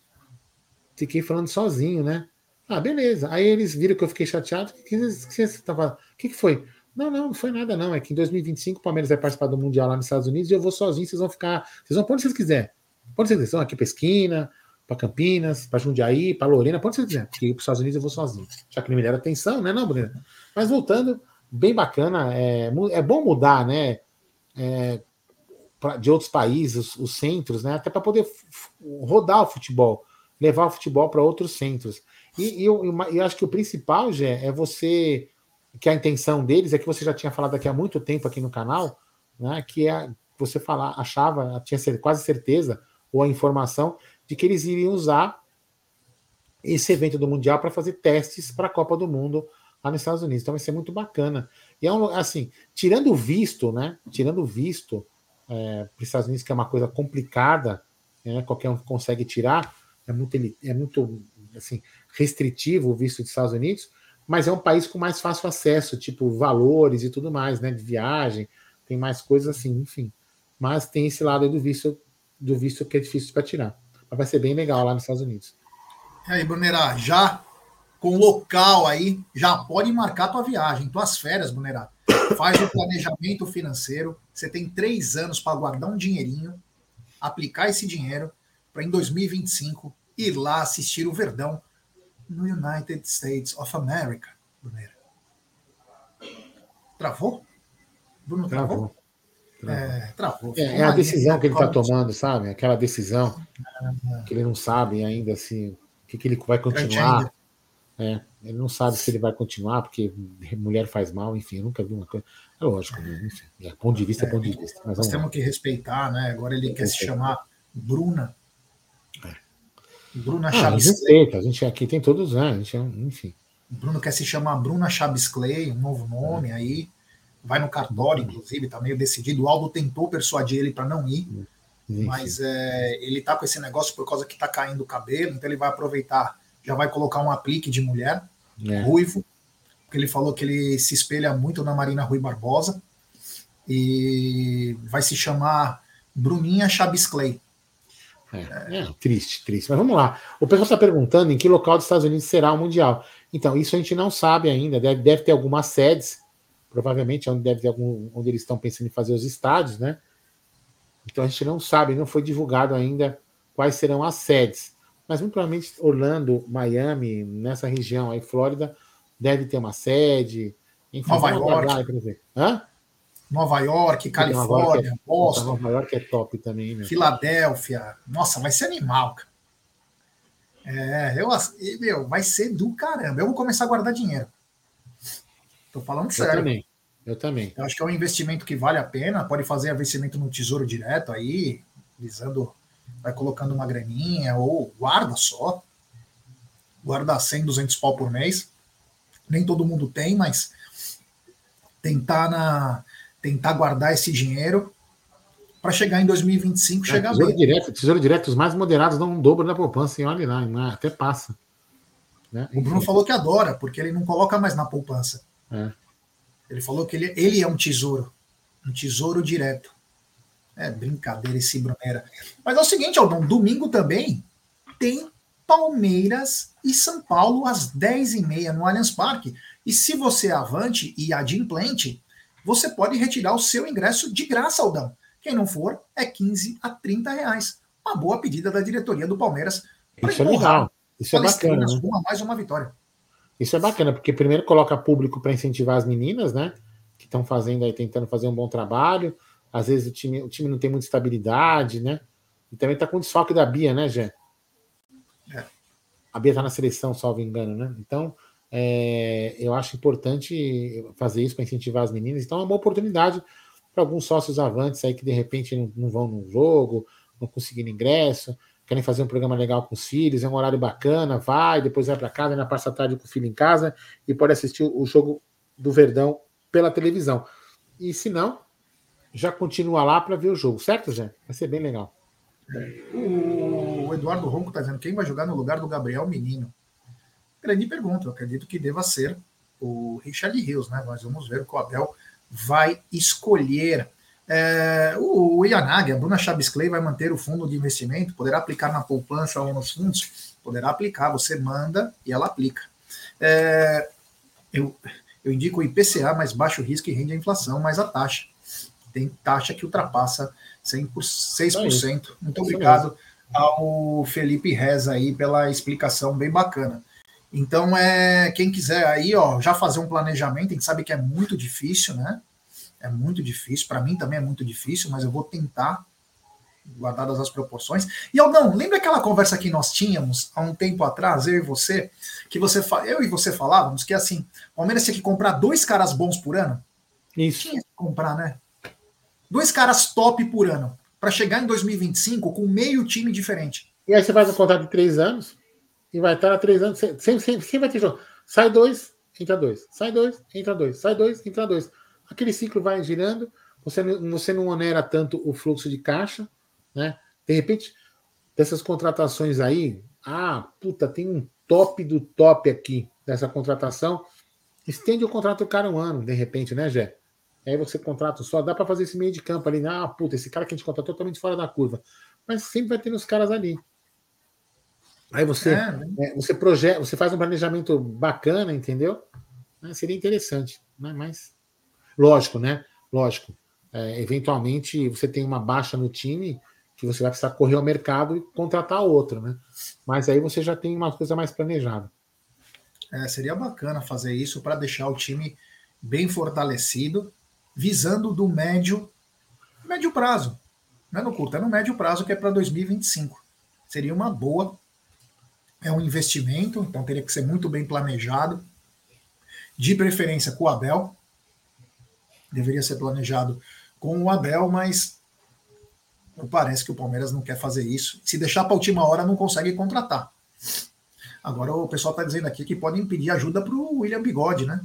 fiquei falando sozinho, né? Ah, beleza. Aí eles viram que eu fiquei chateado. O que, que, que, você tava... que, que foi? Não, não, não foi nada, não. É que em 2025 o Palmeiras vai participar do Mundial lá nos Estados Unidos e eu vou sozinho, vocês vão ficar. Vocês vão para onde vocês quiserem. Para onde vocês quiserem. Aqui para Esquina, para Campinas, para Jundiaí, para Lorena, para onde vocês quiserem. Porque para os Estados Unidos eu vou sozinho. Já que não me deram atenção, né, não, Bruna? Mas voltando, bem bacana. É, é bom mudar, né? É, pra, de outros países, os, os centros, né? Até para poder rodar o futebol, levar o futebol para outros centros. E, e eu, eu, acho que o principal, Gé, é você que a intenção deles é que você já tinha falado aqui há muito tempo aqui no canal, né, que é você falar, achava, tinha quase certeza, ou a informação, de que eles iriam usar esse evento do Mundial para fazer testes para a Copa do Mundo lá nos Estados Unidos. Então vai ser muito bacana. E é um, assim, tirando o visto, né? Tirando o visto é, para os Estados Unidos, que é uma coisa complicada, né, qualquer um consegue tirar, é muito, é muito assim, restritivo o visto dos Estados Unidos mas é um país com mais fácil acesso, tipo valores e tudo mais, né? De viagem, tem mais coisas assim, enfim. Mas tem esse lado do visto, do visto que é difícil para tirar. Mas vai ser bem legal lá nos Estados Unidos. E aí, Brunerá, já com local aí, já pode marcar tua viagem, tuas férias, Brunerá. Faz o planejamento financeiro. Você tem três anos para guardar um dinheirinho, aplicar esse dinheiro para em 2025 ir lá assistir o Verdão no United States of America, Bruneira. Travou? Bruno travou? Travou. É, travou. É, é a decisão que ele está tomando, sabe? Aquela decisão que ele não sabe ainda assim, o que, que ele vai continuar. É, ele não sabe se ele vai continuar, porque mulher faz mal, enfim, eu nunca vi uma coisa. É lógico, né? enfim, é, ponto de vista é, ponto de vista. Nós temos que respeitar, né? Agora ele quer se chamar Bruna Bruna ah, Chaves respeita, a gente aqui tem todos, né? A gente, é enfim. Bruno quer se chamar Bruna Chaves Clay, um novo nome é. aí. Vai no cartório, inclusive, tá meio decidido. O Aldo tentou persuadir ele para não ir, mas é, ele tá com esse negócio por causa que tá caindo o cabelo, então ele vai aproveitar, já vai colocar um aplique de mulher, é. ruivo, porque ele falou que ele se espelha muito na Marina Rui Barbosa, e vai se chamar Bruninha Chaves Clay. É, é, triste, triste. Mas vamos lá. O pessoal está perguntando em que local dos Estados Unidos será o Mundial. Então, isso a gente não sabe ainda. Deve, deve ter algumas sedes, provavelmente onde deve ter algum, onde eles estão pensando em fazer os estádios, né? Então a gente não sabe, não foi divulgado ainda quais serão as sedes. Mas muito provavelmente Orlando, Miami, nessa região aí, Flórida, deve ter uma sede. Enfim, Nova York. Hã? Nova York, Califórnia, Nova é, Boston. Nova York é top também, né? Filadélfia. Nossa, vai ser animal, cara. É, eu, meu, vai ser do caramba. Eu vou começar a guardar dinheiro. Tô falando sério. Eu também. Eu também. Eu acho que é um investimento que vale a pena. Pode fazer investimento no tesouro direto aí, visando, vai colocando uma graninha ou guarda só. Guarda 100, 200 pau por mês. Nem todo mundo tem, mas tentar na tentar guardar esse dinheiro para chegar em 2025 é, chegar tesouro bem. Direto, tesouro direto, os mais moderados dão um dobro da poupança e olha lá, até passa. Né? O Bruno falou que adora, porque ele não coloca mais na poupança. É. Ele falou que ele, ele é um tesouro, um tesouro direto. É brincadeira esse Brunera. Mas é o seguinte, Aldão, domingo também tem Palmeiras e São Paulo às 10h30 no Allianz Parque. E se você é avante e adimplente, você pode retirar o seu ingresso de graça, Aldão. Quem não for, é 15 a 30 reais. Uma boa pedida da diretoria do Palmeiras. Isso é legal. Isso é bacana. Né? Uma mais uma vitória. Isso é bacana, porque primeiro coloca público para incentivar as meninas, né? Que estão fazendo aí, tentando fazer um bom trabalho. Às vezes o time, o time não tem muita estabilidade, né? E também está com o desfalque da Bia, né, Gé? É. A Bia está na seleção, salvo engano, né? Então, é, eu acho importante fazer isso para incentivar as meninas. Então, é uma boa oportunidade para alguns sócios avantes aí que de repente não, não vão no jogo, não conseguiram ingresso, querem fazer um programa legal com os filhos, é um horário bacana, vai, depois vai para casa, ainda passa a tarde com o filho em casa e pode assistir o jogo do Verdão pela televisão. E se não, já continua lá para ver o jogo, certo, Zé? Vai ser bem legal. O Eduardo Ronco está dizendo quem vai jogar no lugar do Gabriel Menino. Grande pergunta. Eu acredito que deva ser o Richard Rios, né? Mas vamos ver o que o Abel vai escolher. É, o Yanagi, a Bruna Chaves Clay vai manter o fundo de investimento, poderá aplicar na poupança ou nos fundos? Poderá aplicar, você manda e ela aplica. É, eu, eu indico o IPCA, mais baixo risco e rende a inflação, mais a taxa. Tem taxa que ultrapassa 100 por 6%. Muito obrigado ao Felipe Reza aí pela explicação bem bacana. Então, é quem quiser aí, ó, já fazer um planejamento, a gente sabe que é muito difícil, né? É muito difícil, para mim também é muito difícil, mas eu vou tentar, guardadas as proporções. E Aldão, lembra aquela conversa que nós tínhamos há um tempo atrás, eu e você, que você eu e você falávamos que assim, o Palmeiras tinha que comprar dois caras bons por ano? Isso. Tinha que comprar, né? Dois caras top por ano, para chegar em 2025 com meio time diferente. E aí você faz um contrato de três anos e vai estar três anos, sempre, sempre, sempre vai ter jogo. Sai dois, entra dois. Sai dois, entra dois. Sai dois, entra dois. Aquele ciclo vai girando, você, você não onera tanto o fluxo de caixa, né? De repente, dessas contratações aí, ah, puta, tem um top do top aqui dessa contratação. Estende o contrato do cara um ano, de repente, né, Jé? Aí você contrata só, dá para fazer esse meio de campo ali, né? ah, puta, esse cara que a gente contratou totalmente fora da curva. Mas sempre vai ter os caras ali. Aí você, é, né? é, você projeta, você faz um planejamento bacana, entendeu? É, seria interessante, né? Mas lógico, né? Lógico. É, eventualmente você tem uma baixa no time que você vai precisar correr ao mercado e contratar outro, né? Mas aí você já tem uma coisa mais planejada. É, seria bacana fazer isso para deixar o time bem fortalecido visando do médio, médio prazo. Não é no curto, é no médio prazo, que é para 2025. Seria uma boa. É um investimento, então teria que ser muito bem planejado. De preferência com o Abel. Deveria ser planejado com o Abel, mas parece que o Palmeiras não quer fazer isso. Se deixar para a última hora, não consegue contratar. Agora o pessoal está dizendo aqui que podem pedir ajuda para o William Bigode, né?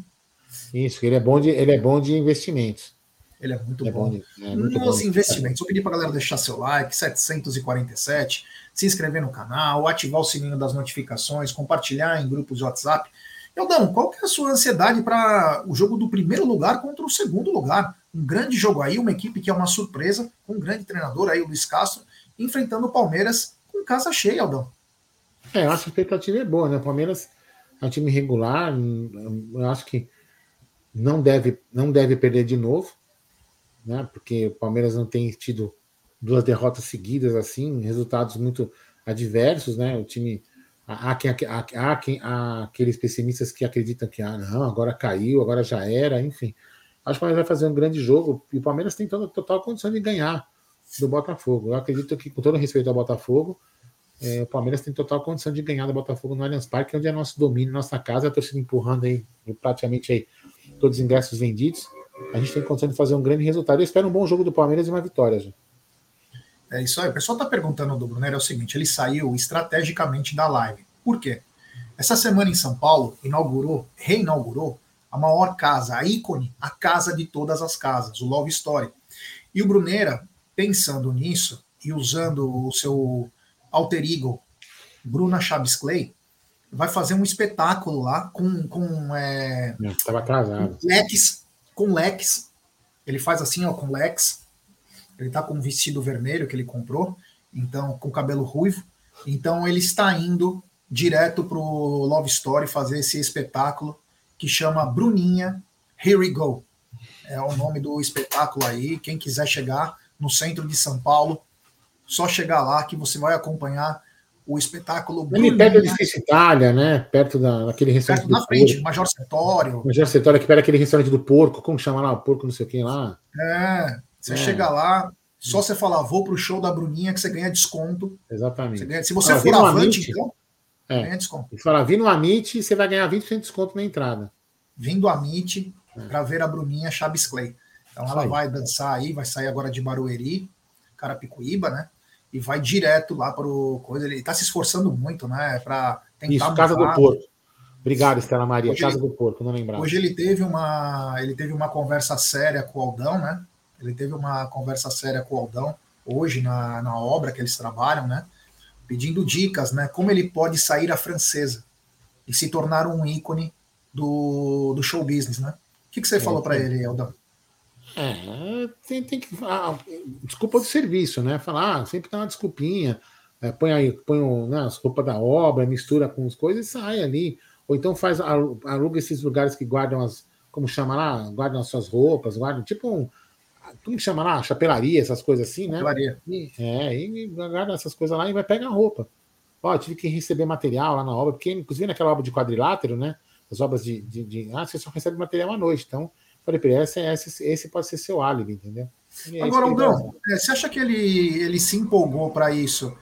Isso, ele é bom de, ele é bom de investimentos. Ele é muito é bom. bom é muito Nos bom investimentos, eu pedi para a galera deixar seu like, 747, se inscrever no canal, ativar o sininho das notificações, compartilhar em grupos de WhatsApp. Eldão, qual que é a sua ansiedade para o jogo do primeiro lugar contra o segundo lugar? Um grande jogo aí, uma equipe que é uma surpresa, com um grande treinador aí, o Luiz Castro, enfrentando o Palmeiras com casa cheia, Aldão. É, eu acho que a expectativa é boa, né? O Palmeiras é um time regular, eu acho que não deve, não deve perder de novo, né? Porque o Palmeiras não tem tido duas derrotas seguidas assim, resultados muito adversos, né? O time há, quem, há, há, quem, há aqueles pessimistas que acreditam que ah, não, agora caiu, agora já era, enfim. Acho que o Palmeiras vai fazer um grande jogo e o Palmeiras tem toda total condição de ganhar do Botafogo. Eu acredito que, com todo respeito ao Botafogo, é, o Palmeiras tem total condição de ganhar do Botafogo no Allianz Parque, onde é nosso domínio, nossa casa, a torcida empurrando aí praticamente aí todos os ingressos vendidos, a gente tem condição de fazer um grande resultado. Eu espero um bom jogo do Palmeiras e uma vitória. Já. É isso aí. O pessoal está perguntando do Brunner é o seguinte: ele saiu estrategicamente da live. Por quê? Essa semana em São Paulo, inaugurou, reinaugurou a maior casa, a ícone, a casa de todas as casas, o Love Story. E o Brunera, pensando nisso e usando o seu alter ego, Bruna Chaves Clay, vai fazer um espetáculo lá com. com é, Estava atrasado. Com leques, com leques. Ele faz assim, ó, com leques. Ele tá com um vestido vermelho que ele comprou, então, com cabelo ruivo. Então, ele está indo direto pro Love Story fazer esse espetáculo que chama Bruninha Here We Go. É o nome do espetáculo aí. Quem quiser chegar no centro de São Paulo, só chegar lá que você vai acompanhar o espetáculo. Ali perto do edifício Itália, né? Perto da, daquele restaurante. Perto na frente, porco. Major Sertório. Major Sertório, que perto daquele restaurante do porco, como chama lá? O porco, não sei o que lá. É, você é. chega lá, só você falar, vou pro show da Bruninha que você ganha desconto. Exatamente. Você ganha, se você ah, for avante, então, é. ganha desconto. E falar, vindo no Amit, você vai ganhar 20% de desconto na entrada. Vindo Amit, é. para ver a Bruninha Chaves Clay. Então ela vai dançar aí, vai sair agora de Barueri, Carapicuíba, né? E vai direto lá para o coisa. Ele está se esforçando muito, né? Para tentar. Isso, Casa do Porto. Obrigado, Estela Maria. Hoje Casa ele, do Porco, não lembrava. Hoje ele teve uma ele teve uma conversa séria com o Aldão, né? Ele teve uma conversa séria com o Aldão hoje na, na obra que eles trabalham, né? Pedindo dicas, né? Como ele pode sair a francesa e se tornar um ícone do, do show business, né? O que, que você é, falou para ele, Aldão? É, tem, tem que. Ah, desculpa do serviço, né? Falar, ah, sempre dá uma desculpinha. É, põe aí, põe né, as roupas da obra, mistura com as coisas e sai ali. Ou então faz, aluga esses lugares que guardam as. Como chama lá? Guardam as suas roupas, guardam tipo um. Como chama lá? Chapelaria, essas coisas assim, né? Chapelaria. E, é, e guarda essas coisas lá e vai pegar a roupa. Ó, tive que receber material lá na obra, porque inclusive naquela obra de quadrilátero, né? As obras de, de, de ah, você só recebe material à noite. Então, falei para ele, esse, esse, esse pode ser seu álibi, entendeu? É Agora, Aldão, é, você acha que ele, ele se empolgou para isso?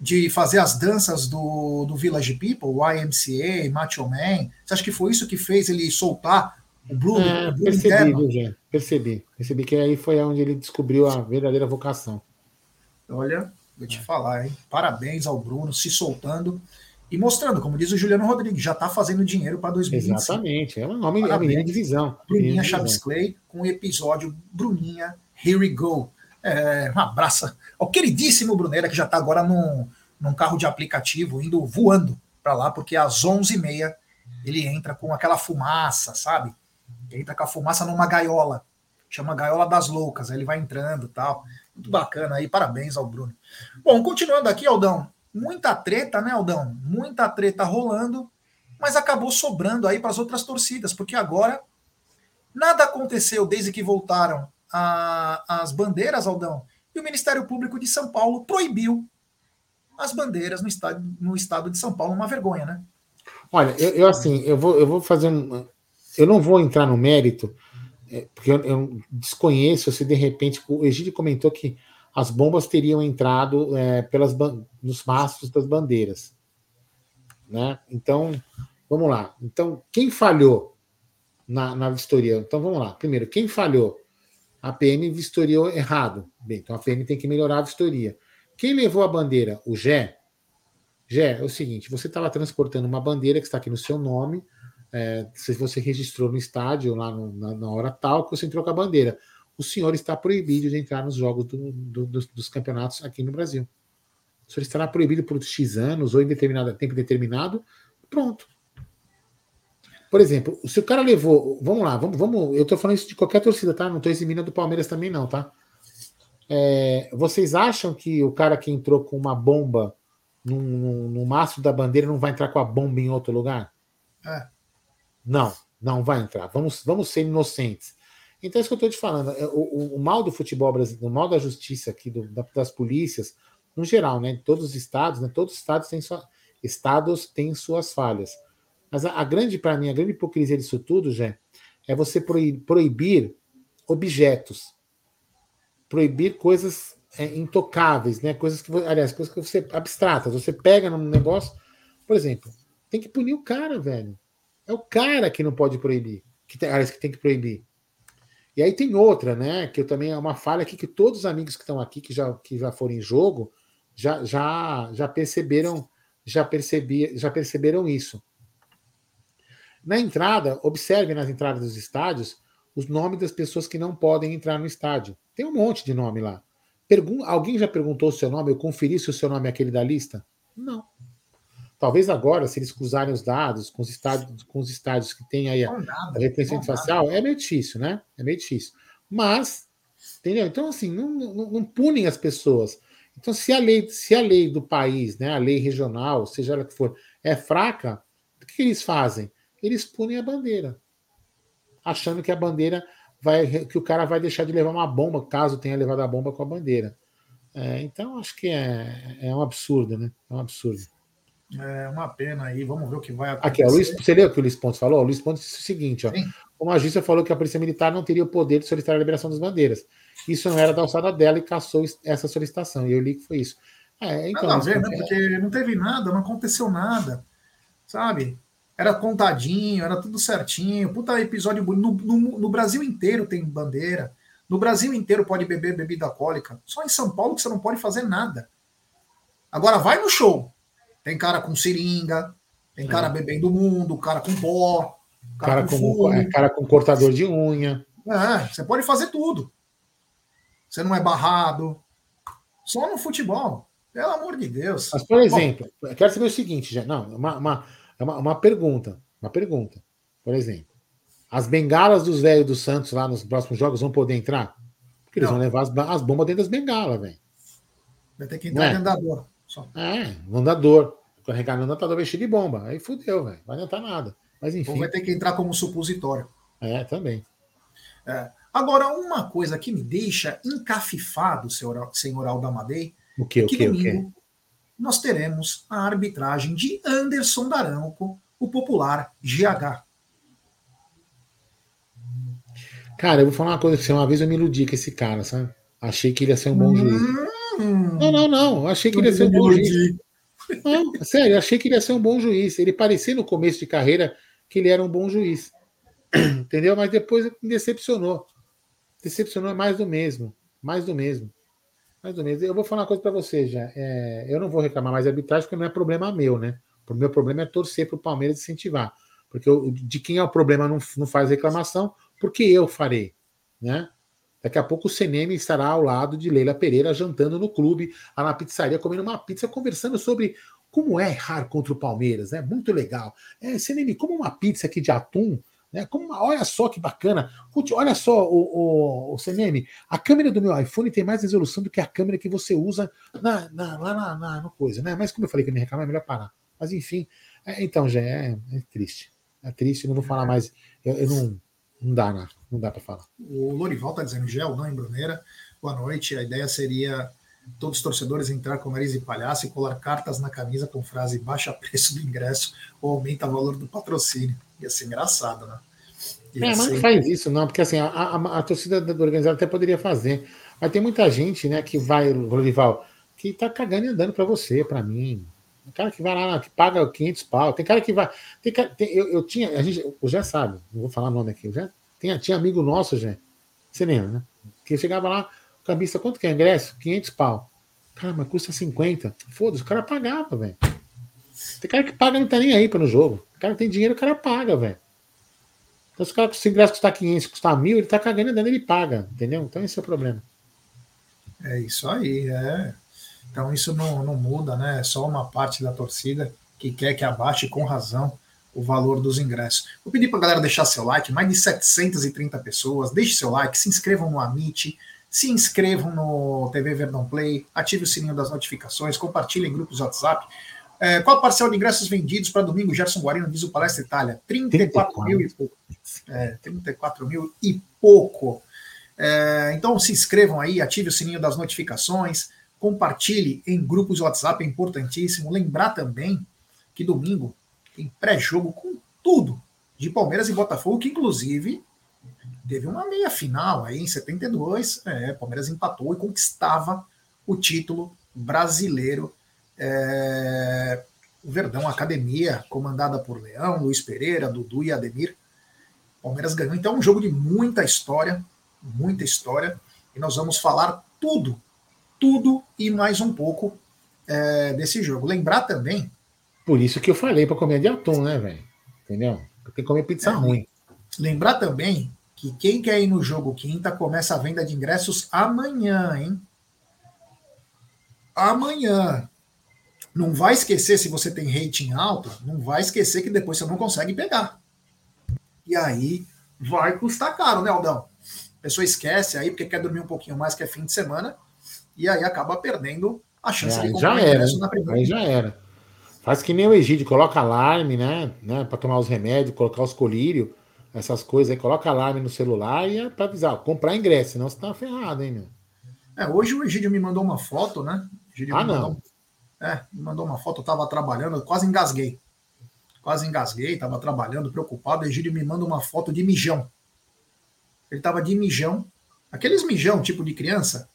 De fazer as danças do, do Village People, o YMCA, Macho Man? Você acha que foi isso que fez ele soltar o Blue? É, o Blue percebi, viu, gente? Percebi. Percebi que aí foi onde ele descobriu a verdadeira vocação. Olha, vou te falar, hein? Parabéns ao Bruno, se soltando e mostrando, como diz o Juliano Rodrigues, já está fazendo dinheiro para 2025. Exatamente, é uma nome, é menina de visão. Bruninha Chaves Clay com o episódio Bruninha Here We Go. É, um abraço ao queridíssimo Brunera, que já está agora num, num carro de aplicativo, indo voando para lá, porque às 11h30 ele entra com aquela fumaça, sabe? Ele entra com a fumaça numa gaiola, chama Gaiola das Loucas, aí ele vai entrando tal. Muito bacana aí, parabéns ao Bruno. Bom, continuando aqui, Aldão, muita treta, né, Aldão? Muita treta rolando, mas acabou sobrando aí para as outras torcidas, porque agora nada aconteceu desde que voltaram a, as bandeiras, Aldão, e o Ministério Público de São Paulo proibiu as bandeiras no estado, no estado de São Paulo, uma vergonha, né? Olha, eu, eu assim, eu vou, eu vou fazer um, eu não vou entrar no mérito, é, porque eu, eu, desconheço se de repente o Egídio comentou que as bombas teriam entrado é, pelas nos mastros das bandeiras. Né? Então, vamos lá. Então, quem falhou na, na vistoria? Então, vamos lá. Primeiro, quem falhou? A PM vistoriou errado. Bem, então a PM tem que melhorar a vistoria. Quem levou a bandeira? O Gé. Gé, é o seguinte: você estava transportando uma bandeira que está aqui no seu nome. É, se você registrou no estádio lá no, na, na, hora tal, que você entrou com a bandeira o senhor está proibido de entrar nos jogos do, do, dos, dos, campeonatos aqui no Brasil. O senhor estará proibido por X anos ou em determinado tempo determinado. Pronto. Por exemplo, se o cara levou. Vamos lá, vamos, vamos eu estou falando isso de qualquer torcida, tá? Não estou eximindo do Palmeiras também, não, tá? É, vocês acham que o cara que entrou com uma bomba no, no, no mastro da bandeira não vai entrar com a bomba em outro lugar? É. Não, não vai entrar. Vamos, vamos ser inocentes. Então, é isso que eu estou te falando. É, o, o, o, mal do futebol brasileiro, o mal da justiça aqui, do, das polícias, no geral, né? Todos os estados, né? Todos os estados têm, sua, estados têm suas falhas. Mas a, a grande, para mim, a grande hipocrisia disso tudo, já é você proibir, proibir objetos, proibir coisas é, intocáveis, né? Coisas que, aliás, coisas que você abstratas. Você pega num negócio, por exemplo, tem que punir o cara, velho. É o cara que não pode proibir, que tem, aliás, que tem que proibir. E aí tem outra, né? Que eu também é uma falha aqui que todos os amigos que estão aqui, que já, que já foram em jogo, já, já, já perceberam, já percebi, já perceberam isso. Na entrada, observe nas entradas dos estádios os nomes das pessoas que não podem entrar no estádio. Tem um monte de nome lá. Pergun alguém já perguntou o seu nome? Eu conferi se o seu nome é aquele da lista? Não. Talvez agora, se eles cruzarem os dados com os estádios, com os estádios que tem aí a, a reconhecimento facial, é meio difícil, né? É meio difícil. Mas, entendeu? Então, assim, não, não, não, punem as pessoas. Então, se a lei, se a lei do país, né, a lei regional, seja ela que for, é fraca, o que eles fazem? Eles punem a bandeira, achando que a bandeira vai, que o cara vai deixar de levar uma bomba, caso tenha levado a bomba com a bandeira. É, então, acho que é, é um absurdo, né? É um absurdo. É uma pena aí, vamos ver o que vai acontecer. Aqui, ó, Luiz, você leu o que o Luiz Pontes falou? O Luiz Pontes disse o seguinte: ó, como a agência falou que a Polícia Militar não teria o poder de solicitar a liberação das bandeiras. Isso não era da alçada dela e caçou essa solicitação. E eu li que foi isso. É, então, nada a ver, né? Porque não teve nada, não aconteceu nada. Sabe? Era contadinho, era tudo certinho. Puta episódio no, no, no Brasil inteiro tem bandeira. No Brasil inteiro pode beber bebida alcoólica. Só em São Paulo que você não pode fazer nada. Agora vai no show tem cara com seringa, Tem cara bebendo mundo, cara com pó, cara, cara com, com é, cara com cortador de unha. É, você pode fazer tudo. Você não é barrado. Só no futebol. Pelo amor de Deus. Mas, por exemplo, Bom, eu quero saber o seguinte, já. Não, uma, uma, uma, uma pergunta. Uma pergunta. Por exemplo, as bengalas dos velhos do Santos lá nos próximos jogos vão poder entrar? Porque eles não. vão levar as, as, bombas dentro das bengalas, velho. Vai ter que entrar é? dentro da dor. Só. É, vão dar dor. Carregar no andador vestido de bomba. Aí fudeu, velho. Vai adiantar nada. Mas enfim. Ou vai ter que entrar como supositório. É, também. É. Agora, uma coisa que me deixa encafifado, senhor, senhor Aldamadei, o que, é que o que, domingo o nós teremos a arbitragem de Anderson Daranco, o popular GH. Cara, eu vou falar uma coisa pra você. Uma vez eu me iludi com esse cara, sabe? Achei que ele ia ser um bom juiz. Hum, não, não, não. Achei que ele ia ser um bom juiz. Não, sério, achei que ele ia ser um bom juiz. Ele parecia no começo de carreira que ele era um bom juiz. Entendeu? Mas depois me decepcionou. Decepcionou mais do mesmo. Mais do mesmo. Mais do mesmo. Eu vou falar uma coisa para você já. É, eu não vou reclamar mais de arbitragem porque não é problema meu, né? O meu problema é torcer para o Palmeiras incentivar. Porque eu, de quem é o problema não, não faz reclamação, porque eu farei. Né? Daqui a pouco o CNM estará ao lado de Leila Pereira jantando no clube, lá na pizzaria, comendo uma pizza, conversando sobre como é errar contra o Palmeiras. É né? muito legal. É, CNM, como uma pizza aqui de atum né? Como uma, olha só que bacana. Olha só, o, o, o CNM, a câmera do meu iPhone tem mais resolução do que a câmera que você usa na, na, lá na, na, na coisa, né? Mas como eu falei que eu me reclamar, é melhor parar. Mas enfim, é, então já é, é, triste. É triste, não vou falar mais. Eu, eu não, não dá, não, não dá para falar. O Lorival está dizendo, Gel, não em Bruneira. Boa noite. A ideia seria todos os torcedores entrar com nariz e palhaço e colar cartas na camisa com frase baixa preço do ingresso ou aumenta o valor do patrocínio. Ia ser engraçado, né? Ia é, mas não faz isso, não, porque assim, a, a, a, torcida do organizado até poderia fazer. Mas tem muita gente, né, que vai, Rorival, que tá cagando e andando para você, para mim. O cara que vai lá, que paga 500 pau. Tem cara que vai. Tem, tem, eu, eu tinha, a gente, eu já sabe, não vou falar nome aqui, já tinha, tinha amigo nosso, já. Você lembra, né? Que chegava lá, o cambista, quanto que é ingresso? 500 pau. Cara, mas custa 50. Foda-se, o cara pagava, velho. Tem cara que paga não tá nem aí para no jogo. O cara tem dinheiro, o cara paga, velho. Então, se o cara ingresso custar 500, custar mil, ele tá cagando dando, ele paga, entendeu? Então, esse é o problema. É isso aí, é. Então, isso não, não muda, né? É só uma parte da torcida que quer que abaixe com razão o valor dos ingressos. Vou pedir para a galera deixar seu like, mais de 730 pessoas. Deixe seu like, se inscrevam no Amit, se inscrevam no TV Verdão Play, ative o sininho das notificações, compartilhem em grupos WhatsApp. É, qual a parcela de ingressos vendidos para domingo? Gerson Guarino diz o Palestra Itália. 34 34. mil e pouco. É, 34 mil e pouco. É, então se inscrevam aí, ative o sininho das notificações, compartilhe em grupos WhatsApp, é importantíssimo. Lembrar também que domingo tem pré-jogo com tudo de Palmeiras e Botafogo, que inclusive teve uma meia final aí em 72. É, Palmeiras empatou e conquistava o título brasileiro é, o Verdão Academia, comandada por Leão, Luiz Pereira, Dudu e Ademir. Palmeiras ganhou. Então, é um jogo de muita história, muita história. E nós vamos falar tudo, tudo e mais um pouco é, desse jogo. Lembrar também. Por isso que eu falei para comer de atum, né, velho? Entendeu? Tem que comer pizza é, ruim. Lembrar também que quem quer ir no jogo quinta começa a venda de ingressos amanhã, hein? Amanhã. Não vai esquecer, se você tem rating alto, não vai esquecer que depois você não consegue pegar. E aí vai custar caro, né, Aldão? A pessoa esquece aí porque quer dormir um pouquinho mais, que é fim de semana, e aí acaba perdendo a chance é, de comprar já era, na primeira. Aí já era. Faz que nem o Egídio, coloca alarme, né? né para tomar os remédios, colocar os colírios, essas coisas aí, coloca alarme no celular e é para avisar, comprar ingresso, senão você tá ferrado, hein, meu? É, hoje o Egídio me mandou uma foto, né? ah, não. É, me mandou uma foto, eu estava trabalhando, quase engasguei. Quase engasguei, estava trabalhando, preocupado. O Egídio me manda uma foto de mijão. Ele estava de mijão, aqueles mijão tipo de criança.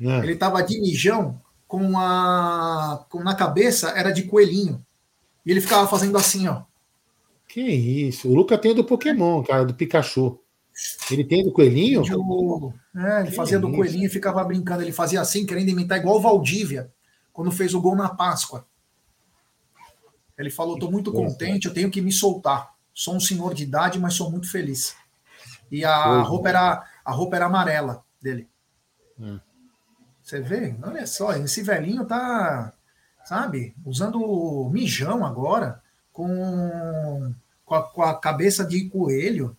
É. Ele estava de mijão com a. Com, na cabeça era de coelhinho. E ele ficava fazendo assim, ó. Que isso? O Luca tem do Pokémon, cara, do Pikachu. Ele tem do coelhinho? É, ele que fazia do coelhinho e ficava brincando. Ele fazia assim, querendo imitar igual o Valdívia quando fez o gol na Páscoa. Ele falou: estou muito contente, eu tenho que me soltar. Sou um senhor de idade, mas sou muito feliz. E a roupa era a roupa era amarela dele. Hum. Você vê? Olha só, esse velhinho tá, sabe, usando mijão agora com, com, a, com a cabeça de coelho.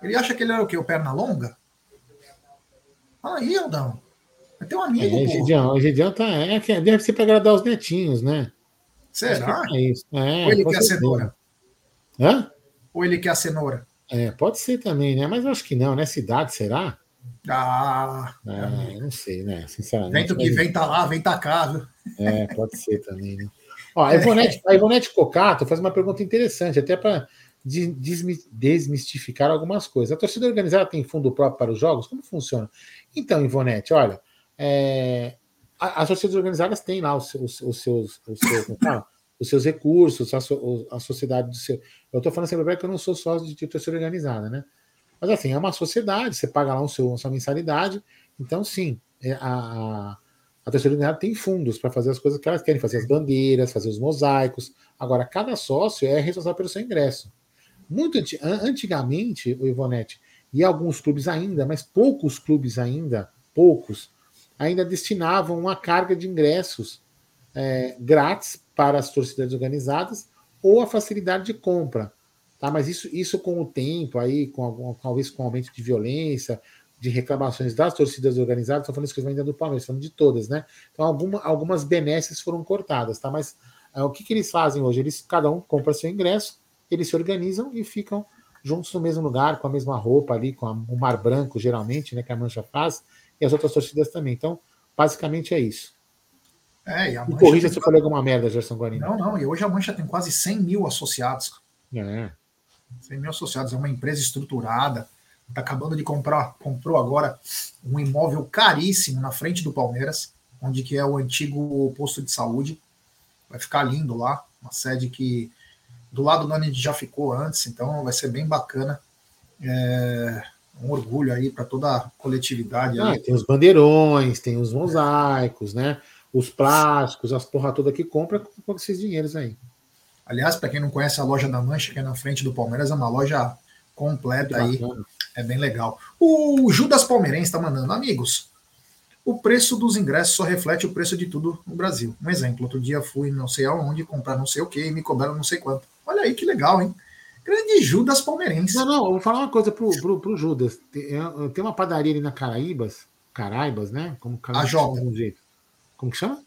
Ele acha que ele era o quê? O perna longa? Aí, Aldão. Tem um amigo. É, Gidião, o Gidião tá. É, deve ser para agradar os netinhos, né? Será? É isso. É, Ou ele quer a cenoura? Hã? Ou ele quer a cenoura? É, pode ser também, né? Mas eu acho que não, nessa idade, será? Ah, é, não sei, né? Sinceramente. Vento que vem tá lá, vem tá cá? É, pode ser também, né? Ó, a Ivonete, a Ivonete Cocato faz uma pergunta interessante, até para desmistificar algumas coisas. A torcida organizada tem fundo próprio para os jogos? Como funciona? Então, Ivonete, olha, é, as torcidas organizadas têm lá os, os, os seus, os seus, os seus recursos, a, a, sociedade do seu. Eu estou falando sempre que eu não sou sócio de torcida organizada, né? Mas assim, é uma sociedade, você paga lá o seu, a sua mensalidade, então sim, é, a, a torcida organizada tem fundos para fazer as coisas que elas querem, fazer as bandeiras, fazer os mosaicos. Agora, cada sócio é responsável pelo seu ingresso. Muito antigamente, o Ivonete, e alguns clubes ainda, mas poucos clubes ainda, poucos, ainda destinavam uma carga de ingressos é, grátis para as torcidas organizadas ou a facilidade de compra. Tá? Mas isso, isso com o tempo, aí, com algum, talvez com aumento de violência, de reclamações das torcidas organizadas, estou falando isso que ainda do Palmeiras, falando de todas, né? Então, alguma, algumas benesses foram cortadas, tá? Mas é, o que, que eles fazem hoje? Eles, cada um compra seu ingresso, eles se organizam e ficam juntos no mesmo lugar, com a mesma roupa ali, com a, o mar branco, geralmente, né? Que a mancha faz, e as outras torcidas também. Então, basicamente é isso. É, e a Mancha corrija se eu falei alguma merda, Gerson Guarino. Não, não, e hoje a Mancha tem quase 100 mil associados. É. 100 mil associados, é uma empresa estruturada, está acabando de comprar, comprou agora um imóvel caríssimo na frente do Palmeiras, onde que é o antigo posto de saúde. Vai ficar lindo lá, uma sede que do lado do onde já ficou antes, então vai ser bem bacana. É, um orgulho aí para toda a coletividade. Ah, tem os bandeirões, tem os mosaicos, né? Os plásticos, as porra toda que compra com esses dinheiros aí. Aliás, para quem não conhece a loja da Mancha, que é na frente do Palmeiras, é uma loja completa aí. É bem legal. O Judas Palmeirense está mandando, amigos. O preço dos ingressos só reflete o preço de tudo no Brasil. Um exemplo, outro dia fui não sei aonde comprar não sei o que e me cobraram não sei quanto. Olha aí que legal, hein? Grande Judas palmeirense. Não, não, vou falar uma coisa pro, pro, pro Judas. Tem, tem uma padaria ali na Caraíbas, Caraíbas, né? Como a Jota. Como que chama?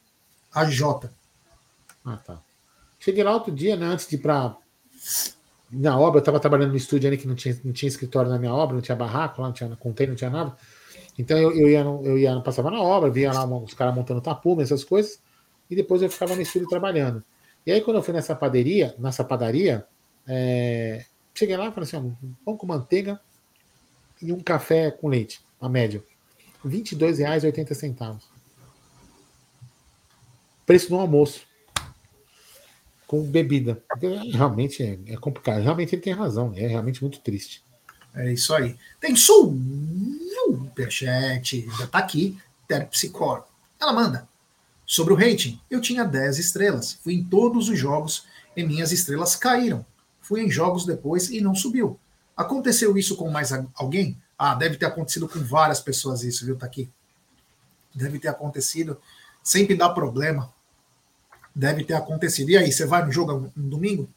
A Jota. Ah, tá. Cheguei lá outro dia, né? Antes de ir pra. Na obra, eu tava trabalhando no estúdio ali que não tinha, não tinha escritório na minha obra, não tinha barraco lá, não tinha container, não tinha nada. Então eu, eu, ia, eu ia, passava na obra, via lá os caras montando tapume, essas coisas, e depois eu ficava no estúdio trabalhando. E aí, quando eu fui nessa padaria, nessa padaria, é, cheguei lá e falei assim: pão com manteiga e um café com leite, a média. R$ 22,80. Preço do almoço. Com bebida. Realmente é, é, complicado. Realmente ele tem razão. É realmente muito triste. É isso aí. Tem superchat. Já tá aqui. Terpsicor. Ela manda. Sobre o rating, eu tinha 10 estrelas. Fui em todos os jogos e minhas estrelas caíram fui em jogos depois e não subiu. Aconteceu isso com mais alguém? Ah, deve ter acontecido com várias pessoas isso, viu, tá aqui. Deve ter acontecido, sempre dá problema. Deve ter acontecido. E aí, você vai no jogo no domingo?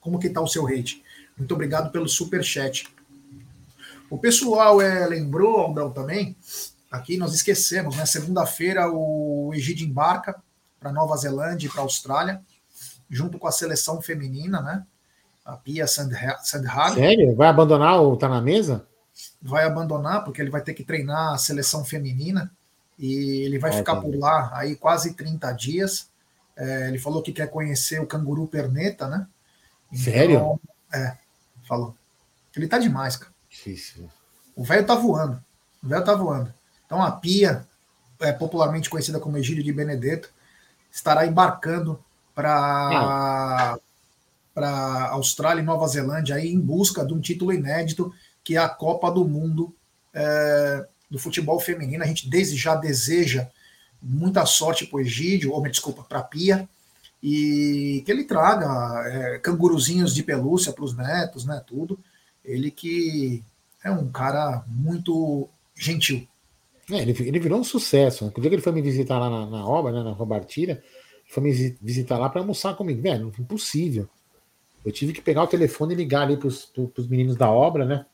Como que tá o seu rate? Muito obrigado pelo super chat. O pessoal é, lembrou, Aldão, também, aqui nós esquecemos, né? Segunda-feira o Egídio embarca para Nova Zelândia e para Austrália, junto com a seleção feminina, né? a Pia Sandhag. Sério? Vai abandonar o Tá na Mesa? Vai abandonar, porque ele vai ter que treinar a seleção feminina e ele vai ficar por lá aí quase 30 dias. É, ele falou que quer conhecer o canguru perneta, né? Então, Sério? É, falou. Ele tá demais, cara. Difícil. O velho tá voando. O velho tá voando. Então a Pia, é popularmente conhecida como Egílio de Benedetto, estará embarcando para para Austrália e Nova Zelândia aí em busca de um título inédito que é a Copa do Mundo é, do futebol feminino. A gente desde já deseja muita sorte para o Egídio, ou me desculpa, para a Pia, e que ele traga é, canguruzinhos de pelúcia para os netos, né? Tudo. Ele que é um cara muito gentil. É, ele, ele virou um sucesso. Né? O dia que ele foi me visitar lá na, na obra, né, na Robartira, foi me visitar lá para almoçar comigo. Velho, impossível. Eu tive que pegar o telefone e ligar ali para os meninos da obra, né?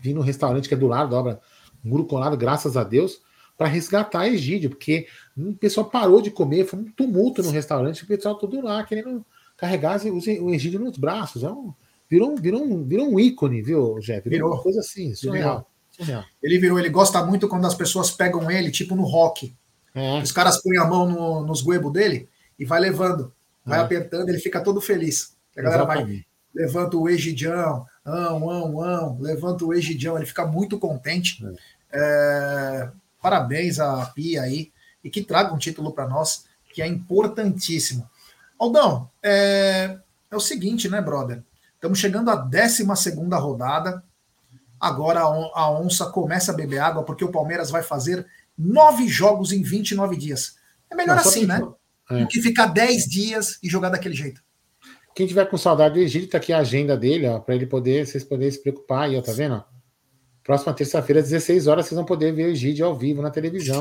Vim no restaurante que é do lado da obra, muro colado, graças a Deus, para resgatar Egídio, porque o pessoal parou de comer, foi um tumulto no restaurante, o pessoal todo lá querendo carregar o Egídio nos braços. É um, virou, virou, um, virou um ícone, viu, Jeff? Virou, virou. uma coisa assim, surreal. surreal. Ele virou, ele gosta muito quando as pessoas pegam ele, tipo no rock. É. Os caras põem a mão no, nos goebos dele e vai levando, vai é. apertando, ele fica todo feliz. A galera Exatamente. vai, levanta o Egidião, ão, ão, ão, levanta o Egidião, ele fica muito contente. É. Parabéns à Pia aí, e que traga um título para nós, que é importantíssimo. Aldão, é, é o seguinte, né, brother? Estamos chegando à 12 rodada. Agora a onça começa a beber água, porque o Palmeiras vai fazer nove jogos em 29 dias. É melhor Não, assim, né? É. Do que ficar 10 dias e jogar daquele jeito. Quem tiver com saudade do Egito, tá aqui a agenda dele, ó, para ele poder, vocês poderem se preocupar aí, ó, tá vendo? Próxima terça-feira, às 16 horas, vocês vão poder ver o Egídio ao vivo na televisão,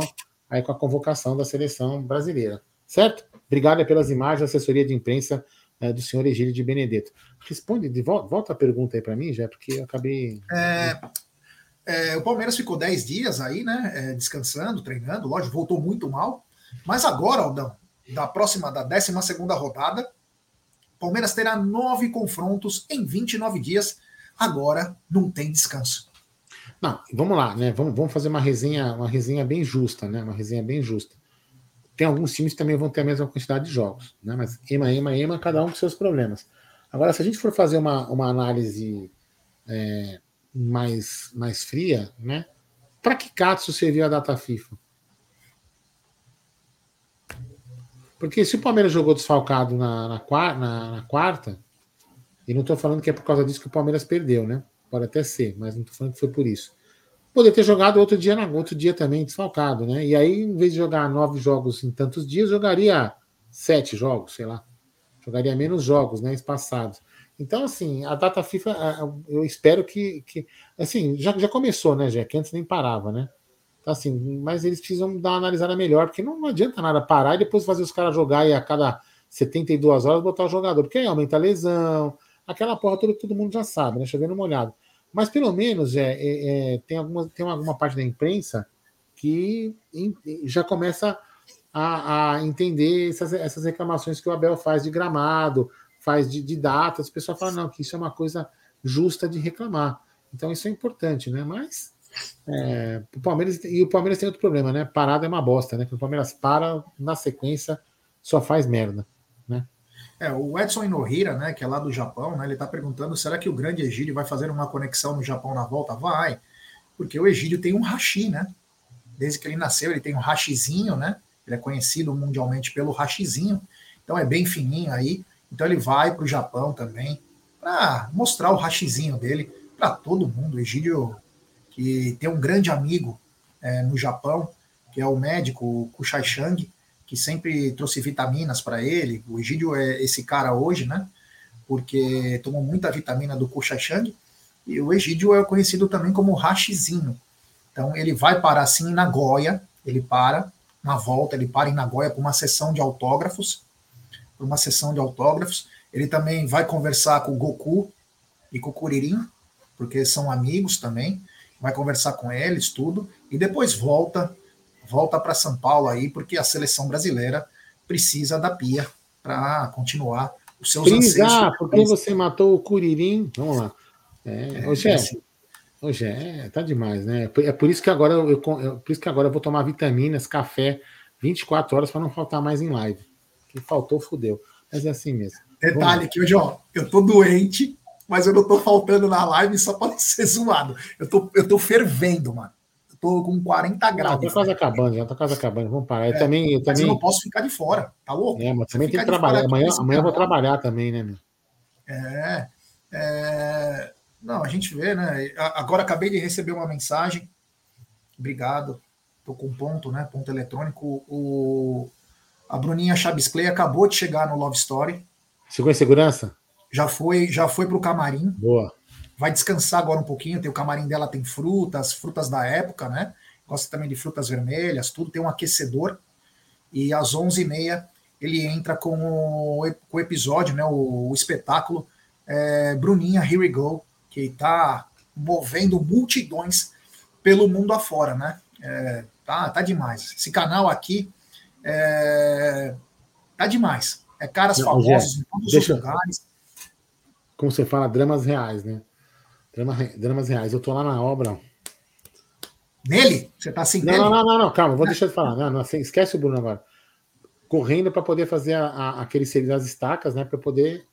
aí com a convocação da seleção brasileira. Certo? Obrigado pelas imagens, assessoria de imprensa é, do senhor Egídio de Benedetto. Responde, de volta, volta a pergunta aí para mim, já, porque eu acabei. É, é, o Palmeiras ficou 10 dias aí, né? É, descansando, treinando, lógico, voltou muito mal. Mas agora, Aldão, da próxima, da 12 rodada, Palmeiras terá nove confrontos em 29 dias. Agora não tem descanso. Não, vamos lá, né? Vamos, vamos fazer uma resenha, uma resenha bem justa, né? Uma resenha bem justa. Tem alguns times que também vão ter a mesma quantidade de jogos, né? Mas ema, ema, ema, cada um com seus problemas. Agora, se a gente for fazer uma, uma análise é, mais, mais fria, né? Para que Katsu serviu a data FIFA? Porque se o Palmeiras jogou desfalcado na, na, na, na quarta, e não estou falando que é por causa disso que o Palmeiras perdeu, né? Pode até ser, mas não estou falando que foi por isso. Poder ter jogado outro dia, outro dia também desfalcado, né? E aí, em vez de jogar nove jogos em tantos dias, jogaria sete jogos, sei lá. Jogaria menos jogos, né? Espaçados. Então, assim, a data FIFA, eu espero que. que assim, já, já começou, né, Jack? Antes nem parava, né? Então, assim, mas eles precisam dar uma analisada melhor, porque não adianta nada parar e depois fazer os caras jogar e a cada 72 horas botar o jogador, porque aí aumenta a lesão, aquela porra toda que todo mundo já sabe, né? Chovendo molhado. Mas pelo menos é, é, é, tem, alguma, tem alguma parte da imprensa que já começa a, a entender essas, essas, reclamações que o Abel faz de gramado, faz de, de datas. O pessoal fala, não, que isso é uma coisa justa de reclamar. Então isso é importante, né? Mas é, o Palmeiras e o Palmeiras tem outro problema, né? Parada é uma bosta, né? Que o Palmeiras para na sequência só faz merda, né? É, o Edson Inohira, né, que é lá do Japão, né, ele está perguntando: será que o grande Egídio vai fazer uma conexão no Japão na volta? Vai, porque o Egídio tem um hashi, né? Desde que ele nasceu, ele tem um hashizinho, né? Ele é conhecido mundialmente pelo hashizinho, então é bem fininho aí. Então ele vai para o Japão também para mostrar o hashizinho dele para todo mundo. O Egídio, que tem um grande amigo é, no Japão, que é o médico Kushai Shang, que sempre trouxe vitaminas para ele. O Egídio é esse cara hoje, né? Porque tomou muita vitamina do Kushashang. E o Egídio é conhecido também como Rashizinho. Então ele vai parar assim em Nagoya, ele para na volta, ele para em Nagoya para uma sessão de autógrafos, para uma sessão de autógrafos. Ele também vai conversar com o Goku e com o Kuririn, porque são amigos também. Vai conversar com eles, tudo, e depois volta volta para São Paulo aí, porque a seleção brasileira precisa da Pia para continuar os seus Prisa, anseios. por que você matou o Curirim? Vamos lá. É, é, hoje é. Assim. Hoje é, tá demais, né? É por isso que agora eu, eu, por isso que agora eu vou tomar vitaminas, café 24 horas para não faltar mais em live. Que faltou, fudeu. Mas é assim mesmo. Detalhe que hoje, ó, eu tô doente, mas eu não tô faltando na live só para ser zoado. Eu tô, eu tô fervendo, mano tô com 40 graus. Não, tá quase acabando, já tá quase acabando. Vamos parar. Eu é, também, eu também. eu não posso ficar de fora, tá louco? É, mas também tem que trabalhar. Amanhã, amanhã eu vou trabalhar também, né, meu? É, é. Não, a gente vê, né? Agora acabei de receber uma mensagem. Obrigado. Tô com ponto, né? Ponto eletrônico. O, A Bruninha Chaves Clay acabou de chegar no Love Story. Chegou em segurança? Já foi, já foi pro camarim. Boa. Vai descansar agora um pouquinho. Tem o camarim dela, tem frutas, frutas da época, né? Gosta também de frutas vermelhas, tudo. Tem um aquecedor. E às 11h30 ele entra com o, com o episódio, né? O, o espetáculo é, Bruninha Here We Go, que está movendo multidões pelo mundo afora, né? É, tá, tá demais. Esse canal aqui é, tá demais. É caras Não, famosos em todos deixa, os lugares. Como você fala, dramas reais, né? Drama, dramas reais. Eu tô lá na obra. Nele? Você tá assim? Não, não, não, não, não, calma, vou deixar de falar. Não, não, esquece o Bruno agora. Correndo para poder fazer a, a, aquele serviço das estacas, né? Para poder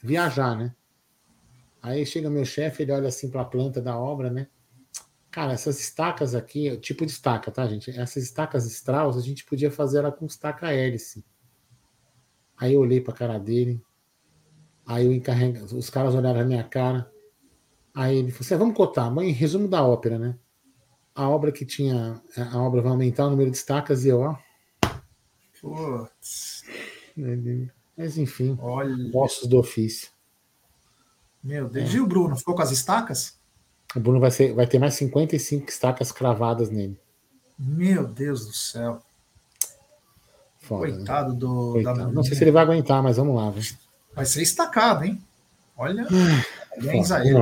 viajar, né? Aí chega meu chefe, ele olha assim para a planta da obra, né? Cara, essas estacas aqui, tipo de estaca, tá, gente? Essas estacas Strauss, a gente podia fazer ela com estaca hélice. Aí eu olhei para a cara dele, aí eu encarrego, os caras olharam na minha cara, aí ele falou assim: ah, vamos cotar, mãe, resumo da ópera, né? A obra que tinha, a obra vai aumentar o número de estacas e eu, ó. Putz. Mas enfim, Olha. ossos do ofício. Meu Deus. É. E o Bruno, ficou com as estacas? O Bruno vai, ser, vai ter mais 55 estacas cravadas nele. Meu Deus do céu. Foda, né? Coitado né? do. Coitado. Não sei se ele vai aguentar, mas vamos lá. Viu? Vai ser estacado, hein? Olha. Parabéns a ele.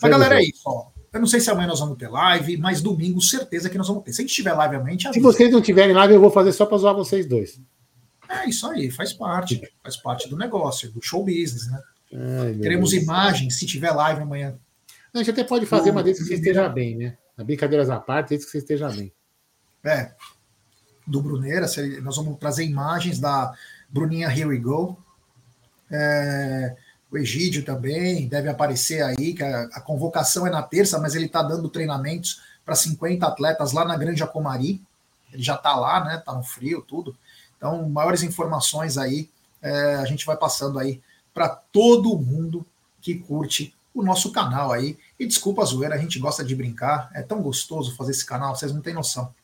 Mas galera, é isso. Ó. Eu não sei se amanhã nós vamos ter live, mas domingo, certeza que nós vamos ter. Se a gente tiver live amanhã, a gente Se vocês não tiverem live, eu vou fazer só para zoar vocês dois. É isso aí, faz parte. Faz parte do negócio, do show business, né? Ai, Teremos Deus. imagens se tiver live amanhã. A gente até pode fazer, mas desde que você esteja bem, né? Na brincadeiras à parte, desde que você esteja bem. É. Do Bruneira, nós vamos trazer imagens da Bruninha Here We Go. É, o Egídio também deve aparecer aí, que a, a convocação é na terça, mas ele está dando treinamentos para 50 atletas lá na Grande Acomari. Ele já está lá, né? Está no frio, tudo. Então, maiores informações aí, é, a gente vai passando aí para todo mundo que curte o nosso canal aí. E desculpa a zoeira, a gente gosta de brincar. É tão gostoso fazer esse canal, vocês não têm noção.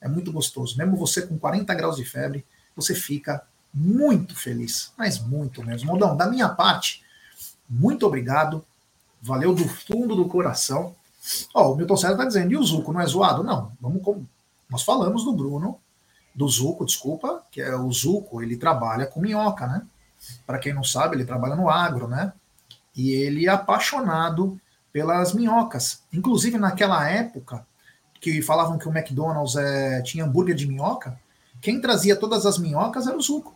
É muito gostoso. Mesmo você com 40 graus de febre, você fica muito feliz. Mas muito mesmo. Modão, da minha parte, muito obrigado. Valeu do fundo do coração. Ó, o Milton César tá dizendo, e o Zuco não é zoado? Não, vamos com... Nós falamos do Bruno, do Zuco, desculpa, que é o Zuco, ele trabalha com minhoca, né? Para quem não sabe, ele trabalha no agro, né? E ele é apaixonado pelas minhocas. Inclusive, naquela época que falavam que o McDonald's é, tinha hambúrguer de minhoca, quem trazia todas as minhocas era o Zuco,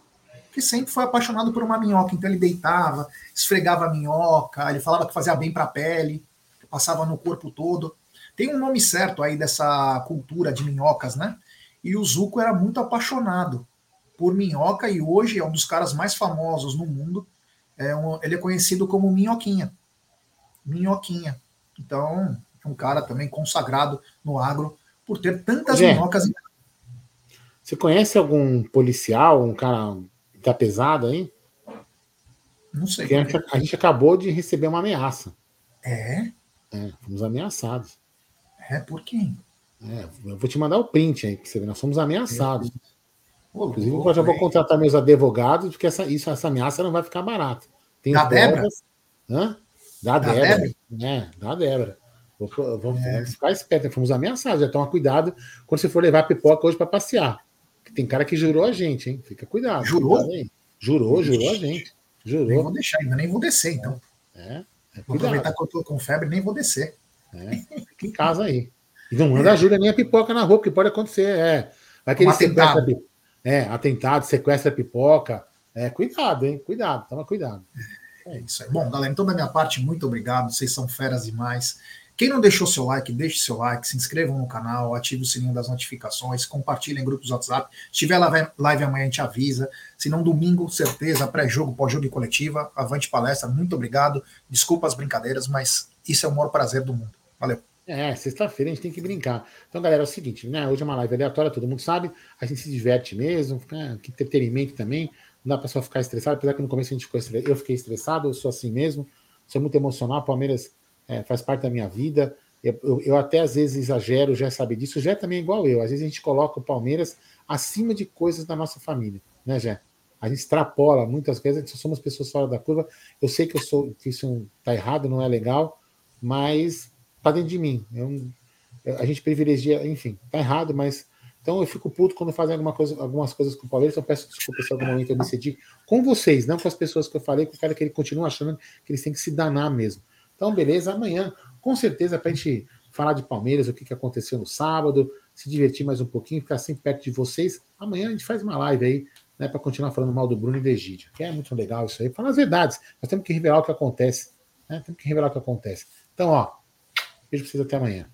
que sempre foi apaixonado por uma minhoca. Então ele deitava, esfregava a minhoca, ele falava que fazia bem para a pele, passava no corpo todo. Tem um nome certo aí dessa cultura de minhocas, né? E o Zuco era muito apaixonado por minhoca e hoje é um dos caras mais famosos no mundo é um, ele é conhecido como Minhoquinha. Minhoquinha. Então, é um cara também consagrado no agro por ter tantas Zé, minhocas. Você conhece algum policial, um cara da pesada aí? Não sei. A gente, a gente, acabou de receber uma ameaça. É? É, fomos ameaçados. É, por quem? É, eu vou te mandar o print aí, pra você ver. Nós fomos ameaçados. É. Inclusive, eu já vou contratar meus advogados, porque essa, isso, essa ameaça não vai ficar barata. Tem da Débora? Hã? Da, da Débora. Débora. É, da Débora. Vou é. ficar esperto, fomos ameaçados, já toma cuidado quando você for levar pipoca hoje para passear. Tem cara que jurou a gente, hein? Fica cuidado. Jurou? Cuidado jurou, jurou a gente. Jurou. Nem vou deixar, ainda nem vou descer, então. É. é vou aproveitar que eu tô com febre, nem vou descer. É, fica em casa aí. E não manda é. a Júlia nem a pipoca na roupa, que pode acontecer. É. Vai que um ele sequestra, é, atentado, sequestra pipoca. É, cuidado, hein? Cuidado, toma cuidado. É isso aí. Bom, galera, então da minha parte, muito obrigado. Vocês são feras demais. Quem não deixou seu like, deixe seu like, se inscrevam no canal, ative o sininho das notificações, compartilhem em grupos WhatsApp. Se tiver live amanhã, a gente avisa. Se não, domingo, certeza, pré-jogo, pós-jogo e coletiva. Avante palestra, muito obrigado. Desculpa as brincadeiras, mas isso é o maior prazer do mundo. Valeu. É, sexta-feira a gente tem que brincar. Então, galera, é o seguinte, né? Hoje é uma live aleatória, todo mundo sabe, a gente se diverte mesmo, né? que entretenimento também, não dá para só ficar estressado, apesar que no começo a gente ficou estressado, eu fiquei estressado, eu sou assim mesmo, sou muito emocional, Palmeiras é, faz parte da minha vida, eu, eu, eu, até às vezes exagero, já sabe disso, já também é igual eu, às vezes a gente coloca o Palmeiras acima de coisas da nossa família. né, Jé? A gente extrapola muitas vezes, somos pessoas fora da curva. Eu sei que eu sou que isso tá errado, não é legal, mas tá dentro de mim. Eu, a gente privilegia, enfim, tá errado, mas então eu fico puto quando fazem alguma coisa, algumas coisas com o Palmeiras. Eu peço desculpa se algum momento eu decidi com vocês, não com as pessoas que eu falei, com o cara que ele continua achando que eles têm que se danar mesmo. Então, beleza, amanhã, com certeza, para a gente falar de Palmeiras, o que, que aconteceu no sábado, se divertir mais um pouquinho, ficar sempre perto de vocês. Amanhã a gente faz uma live aí, né, para continuar falando mal do Bruno e do Egídio, que é muito legal isso aí. Falar as verdades, nós temos que revelar o que acontece. Né? Temos que revelar o que acontece. Então, ó, beijo para vocês até amanhã.